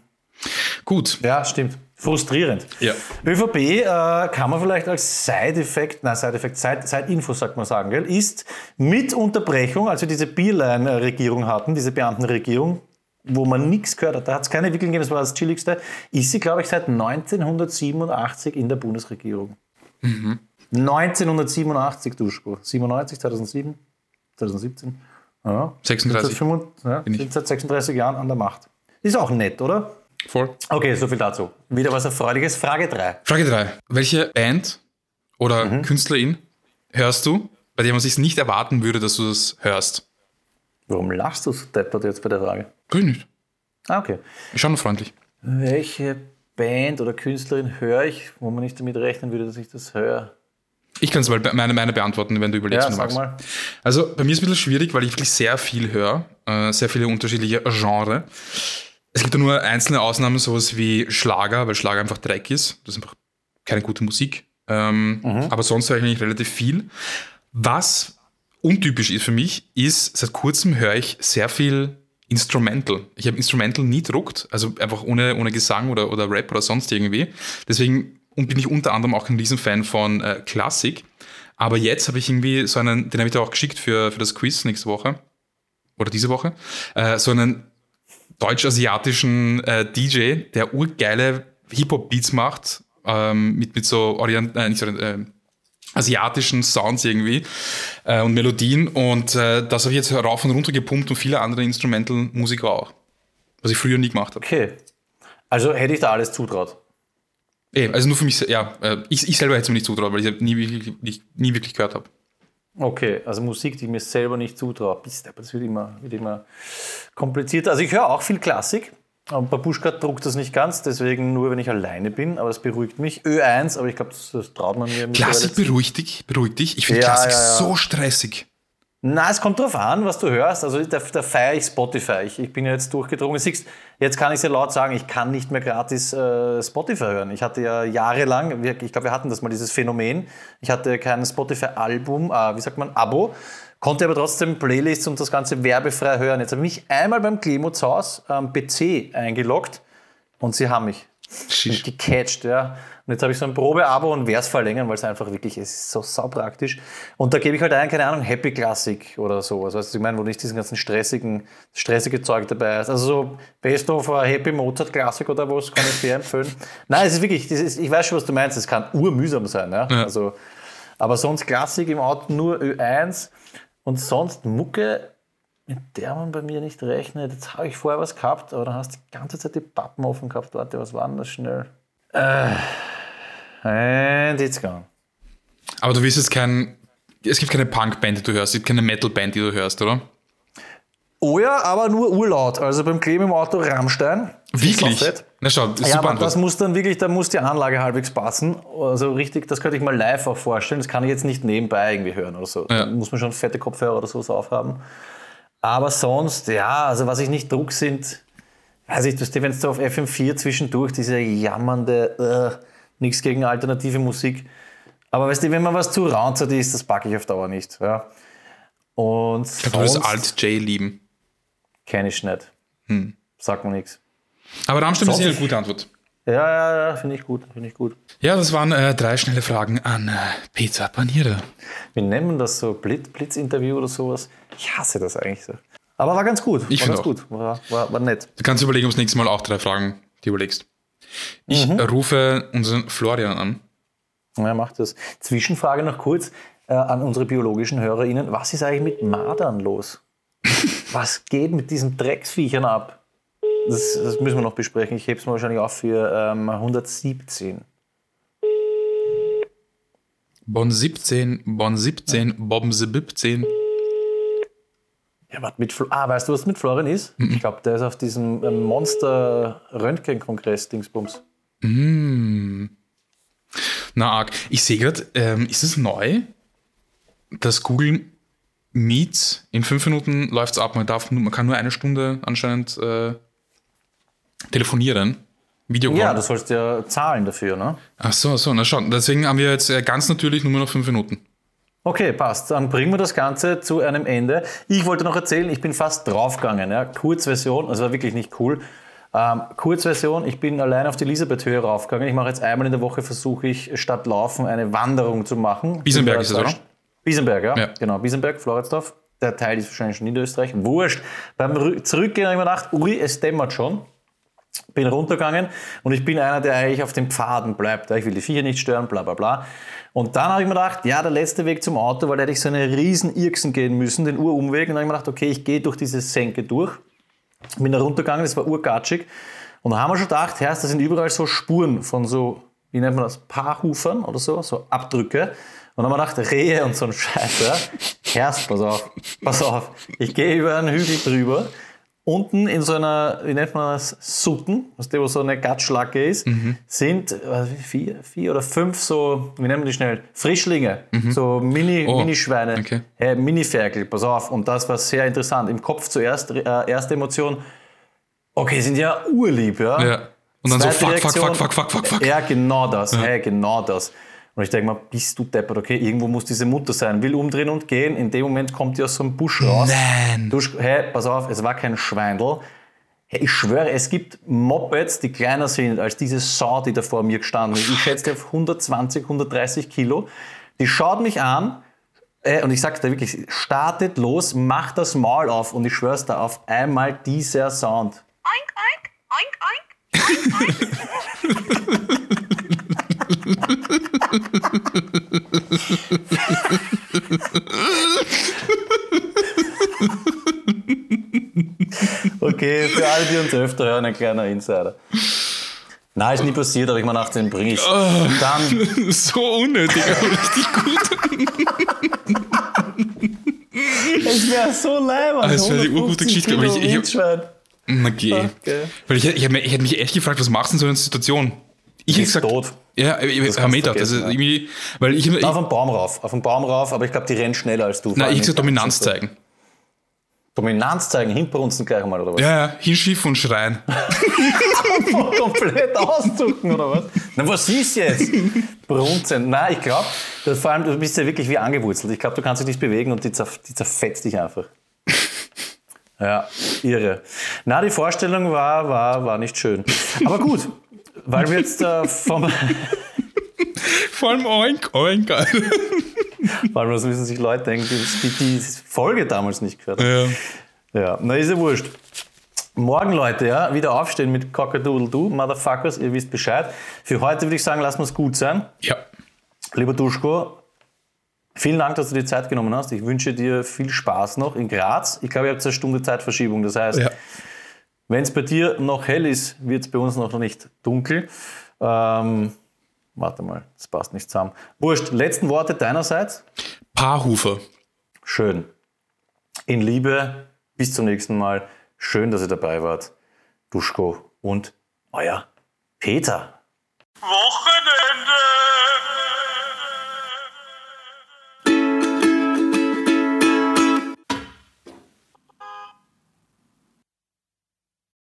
Gut. Ja, stimmt. Frustrierend. Ja. ÖVP äh, kann man vielleicht als Side-Effekt, nein, Side-Effekt, Side-Info sagt man sagen, gell, ist mit Unterbrechung, als wir diese Bierlein-Regierung hatten, diese Beamtenregierung, wo man nichts gehört hat, da hat es keine Entwicklung gegeben, das war das Chilligste, ist sie, glaube ich, seit 1987 in der Bundesregierung. Mhm. 1987, Duschko. 97, 2007, 2017. Ja. 36. 35, ja, sind seit 36 Jahren an der Macht. Ist auch nett, oder? Voll. Okay, soviel dazu. Wieder was Erfreuliches. Frage 3. Frage 3. Welche Band oder mhm. Künstlerin hörst du, bei der man sich nicht erwarten würde, dass du das hörst? Warum lachst du so deppert jetzt bei der Frage? Grün nicht. Ah, okay. Ich schaue nur freundlich. Welche Band oder Künstlerin höre ich, wo man nicht damit rechnen würde, dass ich das höre? Ich kann es mal meine, meine beantworten, wenn du überlegst. Ja, sag mal. Also bei mir ist es ein bisschen schwierig, weil ich wirklich sehr viel höre, äh, sehr viele unterschiedliche Genres. Es gibt ja nur einzelne Ausnahmen, sowas wie Schlager, weil Schlager einfach Dreck ist. Das ist einfach keine gute Musik. Ähm, mhm. Aber sonst höre ich eigentlich relativ viel. Was untypisch ist für mich, ist, seit kurzem höre ich sehr viel Instrumental. Ich habe Instrumental nie druckt, also einfach ohne, ohne Gesang oder, oder Rap oder sonst irgendwie. Deswegen bin ich unter anderem auch ein Riesenfan von äh, Klassik. Aber jetzt habe ich irgendwie so einen, den habe ich dir auch geschickt für, für das Quiz nächste Woche oder diese Woche, äh, so einen deutsch-asiatischen äh, DJ, der urgeile Hip-Hop-Beats macht, ähm, mit, mit so Orient, äh, nicht so, äh, asiatischen Sounds irgendwie äh, und Melodien. Und äh, das habe ich jetzt rauf und runter gepumpt und viele andere Instrumental-Musiker auch. Was ich früher nie gemacht habe. Okay. Also hätte ich da alles zutraut. Eh, also nur für mich, ja, äh, ich, ich selber hätte es mir nicht zutraut, weil ich es nie, wirklich, nie wirklich gehört habe. Okay, also Musik, die ich mir selber nicht zutraue. Das wird immer, wird immer komplizierter. Also ich höre auch viel Klassik. Babuschka druckt das nicht ganz, deswegen nur, wenn ich alleine bin, aber das beruhigt mich. Ö1, aber ich glaube, das, das, traut man mir. Klassik beruhigt dich, beruhigt dich. Ich finde ja, Klassik ja, ja. so stressig. Na, es kommt drauf an, was du hörst. Also da, da feiere ich Spotify. Ich, ich bin ja jetzt durchgedrungen. Siehst, jetzt kann ich sehr laut sagen, ich kann nicht mehr gratis äh, Spotify hören. Ich hatte ja jahrelang, ich glaube, wir hatten das mal, dieses Phänomen. Ich hatte kein Spotify-Album, äh, wie sagt man, Abo, konnte aber trotzdem Playlists und das Ganze werbefrei hören. Jetzt habe ich mich einmal beim Clemens Haus am PC eingeloggt und sie haben mich gecatcht, ja. Und jetzt habe ich so ein Probeabo und werde es verlängern, weil es einfach wirklich es ist so saupraktisch. Und da gebe ich halt ein, keine Ahnung, Happy Classic oder sowas. Weißt du, ich meine, wo nicht diesen ganzen stressigen, stressige Zeug dabei ist. Also so Best of Happy Mozart Classic oder was kann ich dir empfehlen. *laughs* Nein, es ist wirklich, ist, ich weiß schon, was du meinst, es kann urmühsam sein. Ja? ja. Also, aber sonst Klassik im Auto nur Ö1 und sonst Mucke mit der man bei mir nicht rechnet. Jetzt habe ich vorher was gehabt, aber dann hast du die ganze Zeit die Pappen offen gehabt. Warte, was war denn das schnell? Äh, and it's gone. Aber du wirst jetzt kein. Es gibt keine Punk-Band, die du hörst, es gibt keine Metal-Band, die du hörst, oder? Oh ja, aber nur urlaut. Also beim Kleben im Auto Rammstein. Wirklich? Na schau, das ist ja, super aber das muss dann wirklich, da muss die Anlage halbwegs passen. Also richtig, das könnte ich mal live auch vorstellen. Das kann ich jetzt nicht nebenbei irgendwie hören oder so. Ja. Da muss man schon fette Kopfhörer oder sowas aufhaben. Aber sonst, ja, also was ich nicht druck sind, weiß ich, wenn du auf FM4 zwischendurch diese jammernde, äh, nichts gegen alternative Musik. Aber weißt du, wenn man was zu raunzert ist, das packe ich auf Dauer nicht. Ja. Und ich glaube, du Alt-J lieben. Kenne ich nicht. Hm. Sagt mir nichts. Aber Rammstein ist eine gute Antwort. Ja, ja, ja, finde ich gut, finde ich gut. Ja, das waren äh, drei schnelle Fragen an äh, Pizza Paniere. Wir nennen das so Blitz, Blitzinterview oder sowas. Ich hasse das eigentlich so. Aber war ganz gut. Ich finde gut. War, war, war, nett. Du kannst überlegen, ob das nächste Mal auch drei Fragen die überlegst. Ich mhm. rufe unseren Florian an. Ja, macht das. Zwischenfrage noch kurz äh, an unsere biologischen HörerInnen. Was ist eigentlich mit Madern los? *laughs* Was geht mit diesen Drecksviechern ab? Das, das, müssen wir noch besprechen. Ich hebe es mir wahrscheinlich auf für ähm, 117. Bonn 17, Bonn 17, Bobben 17. Ja, warte, mit ah, weißt du, was mit Florian ist? Mhm. Ich glaube, der ist auf diesem ähm, Monster-Röntgen-Kongress-Dingsbums. Mm. Na, arg. Ich sehe gerade, ähm, ist es neu, dass Google Meets in fünf Minuten läuft es ab. Man, darf, man kann nur eine Stunde anscheinend äh, telefonieren. Videocall. Ja, du sollst ja zahlen dafür, ne? Ach so, so, na schon. Deswegen haben wir jetzt äh, ganz natürlich nur noch fünf Minuten. Okay, passt. Dann bringen wir das Ganze zu einem Ende. Ich wollte noch erzählen, ich bin fast draufgegangen. Ja. Kurzversion, also war wirklich nicht cool. Ähm, Kurzversion, ich bin allein auf die Elisabeth-Höhe raufgegangen. Ich mache jetzt einmal in der Woche, versuche ich statt Laufen eine Wanderung zu machen. Biesenberg ist es, oder? Biesenberg, ja. ja. Genau, Biesenberg, Floridsdorf. Der Teil ist wahrscheinlich schon in Niederösterreich. Wurscht. Beim Zurückgehen habe ich mir gedacht, ui, es dämmert schon bin runtergegangen und ich bin einer, der eigentlich auf den Pfaden bleibt. Ich will die Viecher nicht stören, bla bla bla. Und dann habe ich mir gedacht, ja, der letzte Weg zum Auto, weil da hätte ich so eine riesen Irksen gehen müssen, den Urumweg. Und dann habe ich mir gedacht, okay, ich gehe durch diese Senke durch. Bin da runtergegangen, das war urgatschig. Und da haben wir schon gedacht, Herr, da sind überall so Spuren von so, wie nennt man das, Paarhufern oder so, so Abdrücke. Und dann haben wir gedacht, Rehe und so ein Scheiß. Herst, pass auf, pass auf. Ich gehe über einen Hügel drüber Unten in so einer, wie nennt man das, Suppen, was wo so eine Gatschlacke ist, mhm. sind äh, vier, vier oder fünf so, wie nennen wir die schnell, Frischlinge, mhm. so Mini, oh, Minischweine, okay. hey, Mini-Ferkel, pass auf. Und das war sehr interessant. Im Kopf zuerst, äh, erste Emotion, okay, sind ja urlieb, ja. ja. Und dann Zweite so fuck, Reaktion, fuck, fuck, fuck, fuck, fuck. Ja, genau das, ja. hey, genau das. Und ich denke mal, bist du deppert, okay, irgendwo muss diese Mutter sein, will umdrehen und gehen. In dem Moment kommt die aus so einem Busch raus. Nein. Du, hey, pass auf, es war kein Schweindel. Hey, ich schwöre, es gibt Mopeds, die kleiner sind als diese Sau, die da vor mir gestanden ist. Ich schätze auf 120, 130 Kilo. Die schaut mich an, äh, und ich sag's dir wirklich, startet los, macht das Maul auf und ich schwör's da auf einmal dieser Sound. Oink, oink, oink, oink, oink. *laughs* okay, für alle, die uns öfter hören, ein kleiner Insider. Nein, ist nie passiert, aber ich meine, nach den bringe ich oh, dann. *laughs* So unnötig, aber richtig gut. es wäre so leibend. Ah, das wäre die urgute Geschichte, aber ich. ich, ich okay. okay. Weil ich, ich, ich, ich hätte mich echt gefragt, was machst du in so einer Situation? Ich hätte gesagt, tot. Ja, Herr Meter, das ist irgendwie, weil ich, ich auf den Baum rauf, auf den Baum rauf, aber ich glaube, die rennen schneller als du. Nein, ich gesagt Dominanz zeigen. Dominanz zeigen, hinbrunzen gleich mal, oder was? Ja, ja, hinschiffen und schreien. *laughs* komplett auszucken, oder was? Na, was ist jetzt? Brunzen. Nein, ich glaube, vor allem, du bist ja wirklich wie angewurzelt. Ich glaube, du kannst dich nicht bewegen und die, zerf die zerfetzt dich einfach. Ja, irre. Na, die Vorstellung war, war, war nicht schön. Aber gut, weil wir jetzt äh, vom. *laughs* Vor allem Oink, Oink, geil. Vor allem, was müssen sich Leute denken, die die Folge damals nicht gehört haben. Ja. Ja, na ist ja wurscht. Morgen, Leute, ja, wieder aufstehen mit Cockadoodle-Doo, Motherfuckers, ihr wisst Bescheid. Für heute würde ich sagen, lassen wir es gut sein. Ja. Lieber Duschko, Vielen Dank, dass du dir Zeit genommen hast. Ich wünsche dir viel Spaß noch in Graz. Ich glaube, ihr habt eine Stunde Zeitverschiebung. Das heißt, ja. Wenn es bei dir noch hell ist, wird es bei uns noch nicht dunkel. Ähm, warte mal, das passt nicht zusammen. Wurscht, letzten Worte deinerseits? Paarhufer. Schön. In Liebe, bis zum nächsten Mal. Schön, dass ihr dabei wart. Duschko und euer Peter. Wochenende!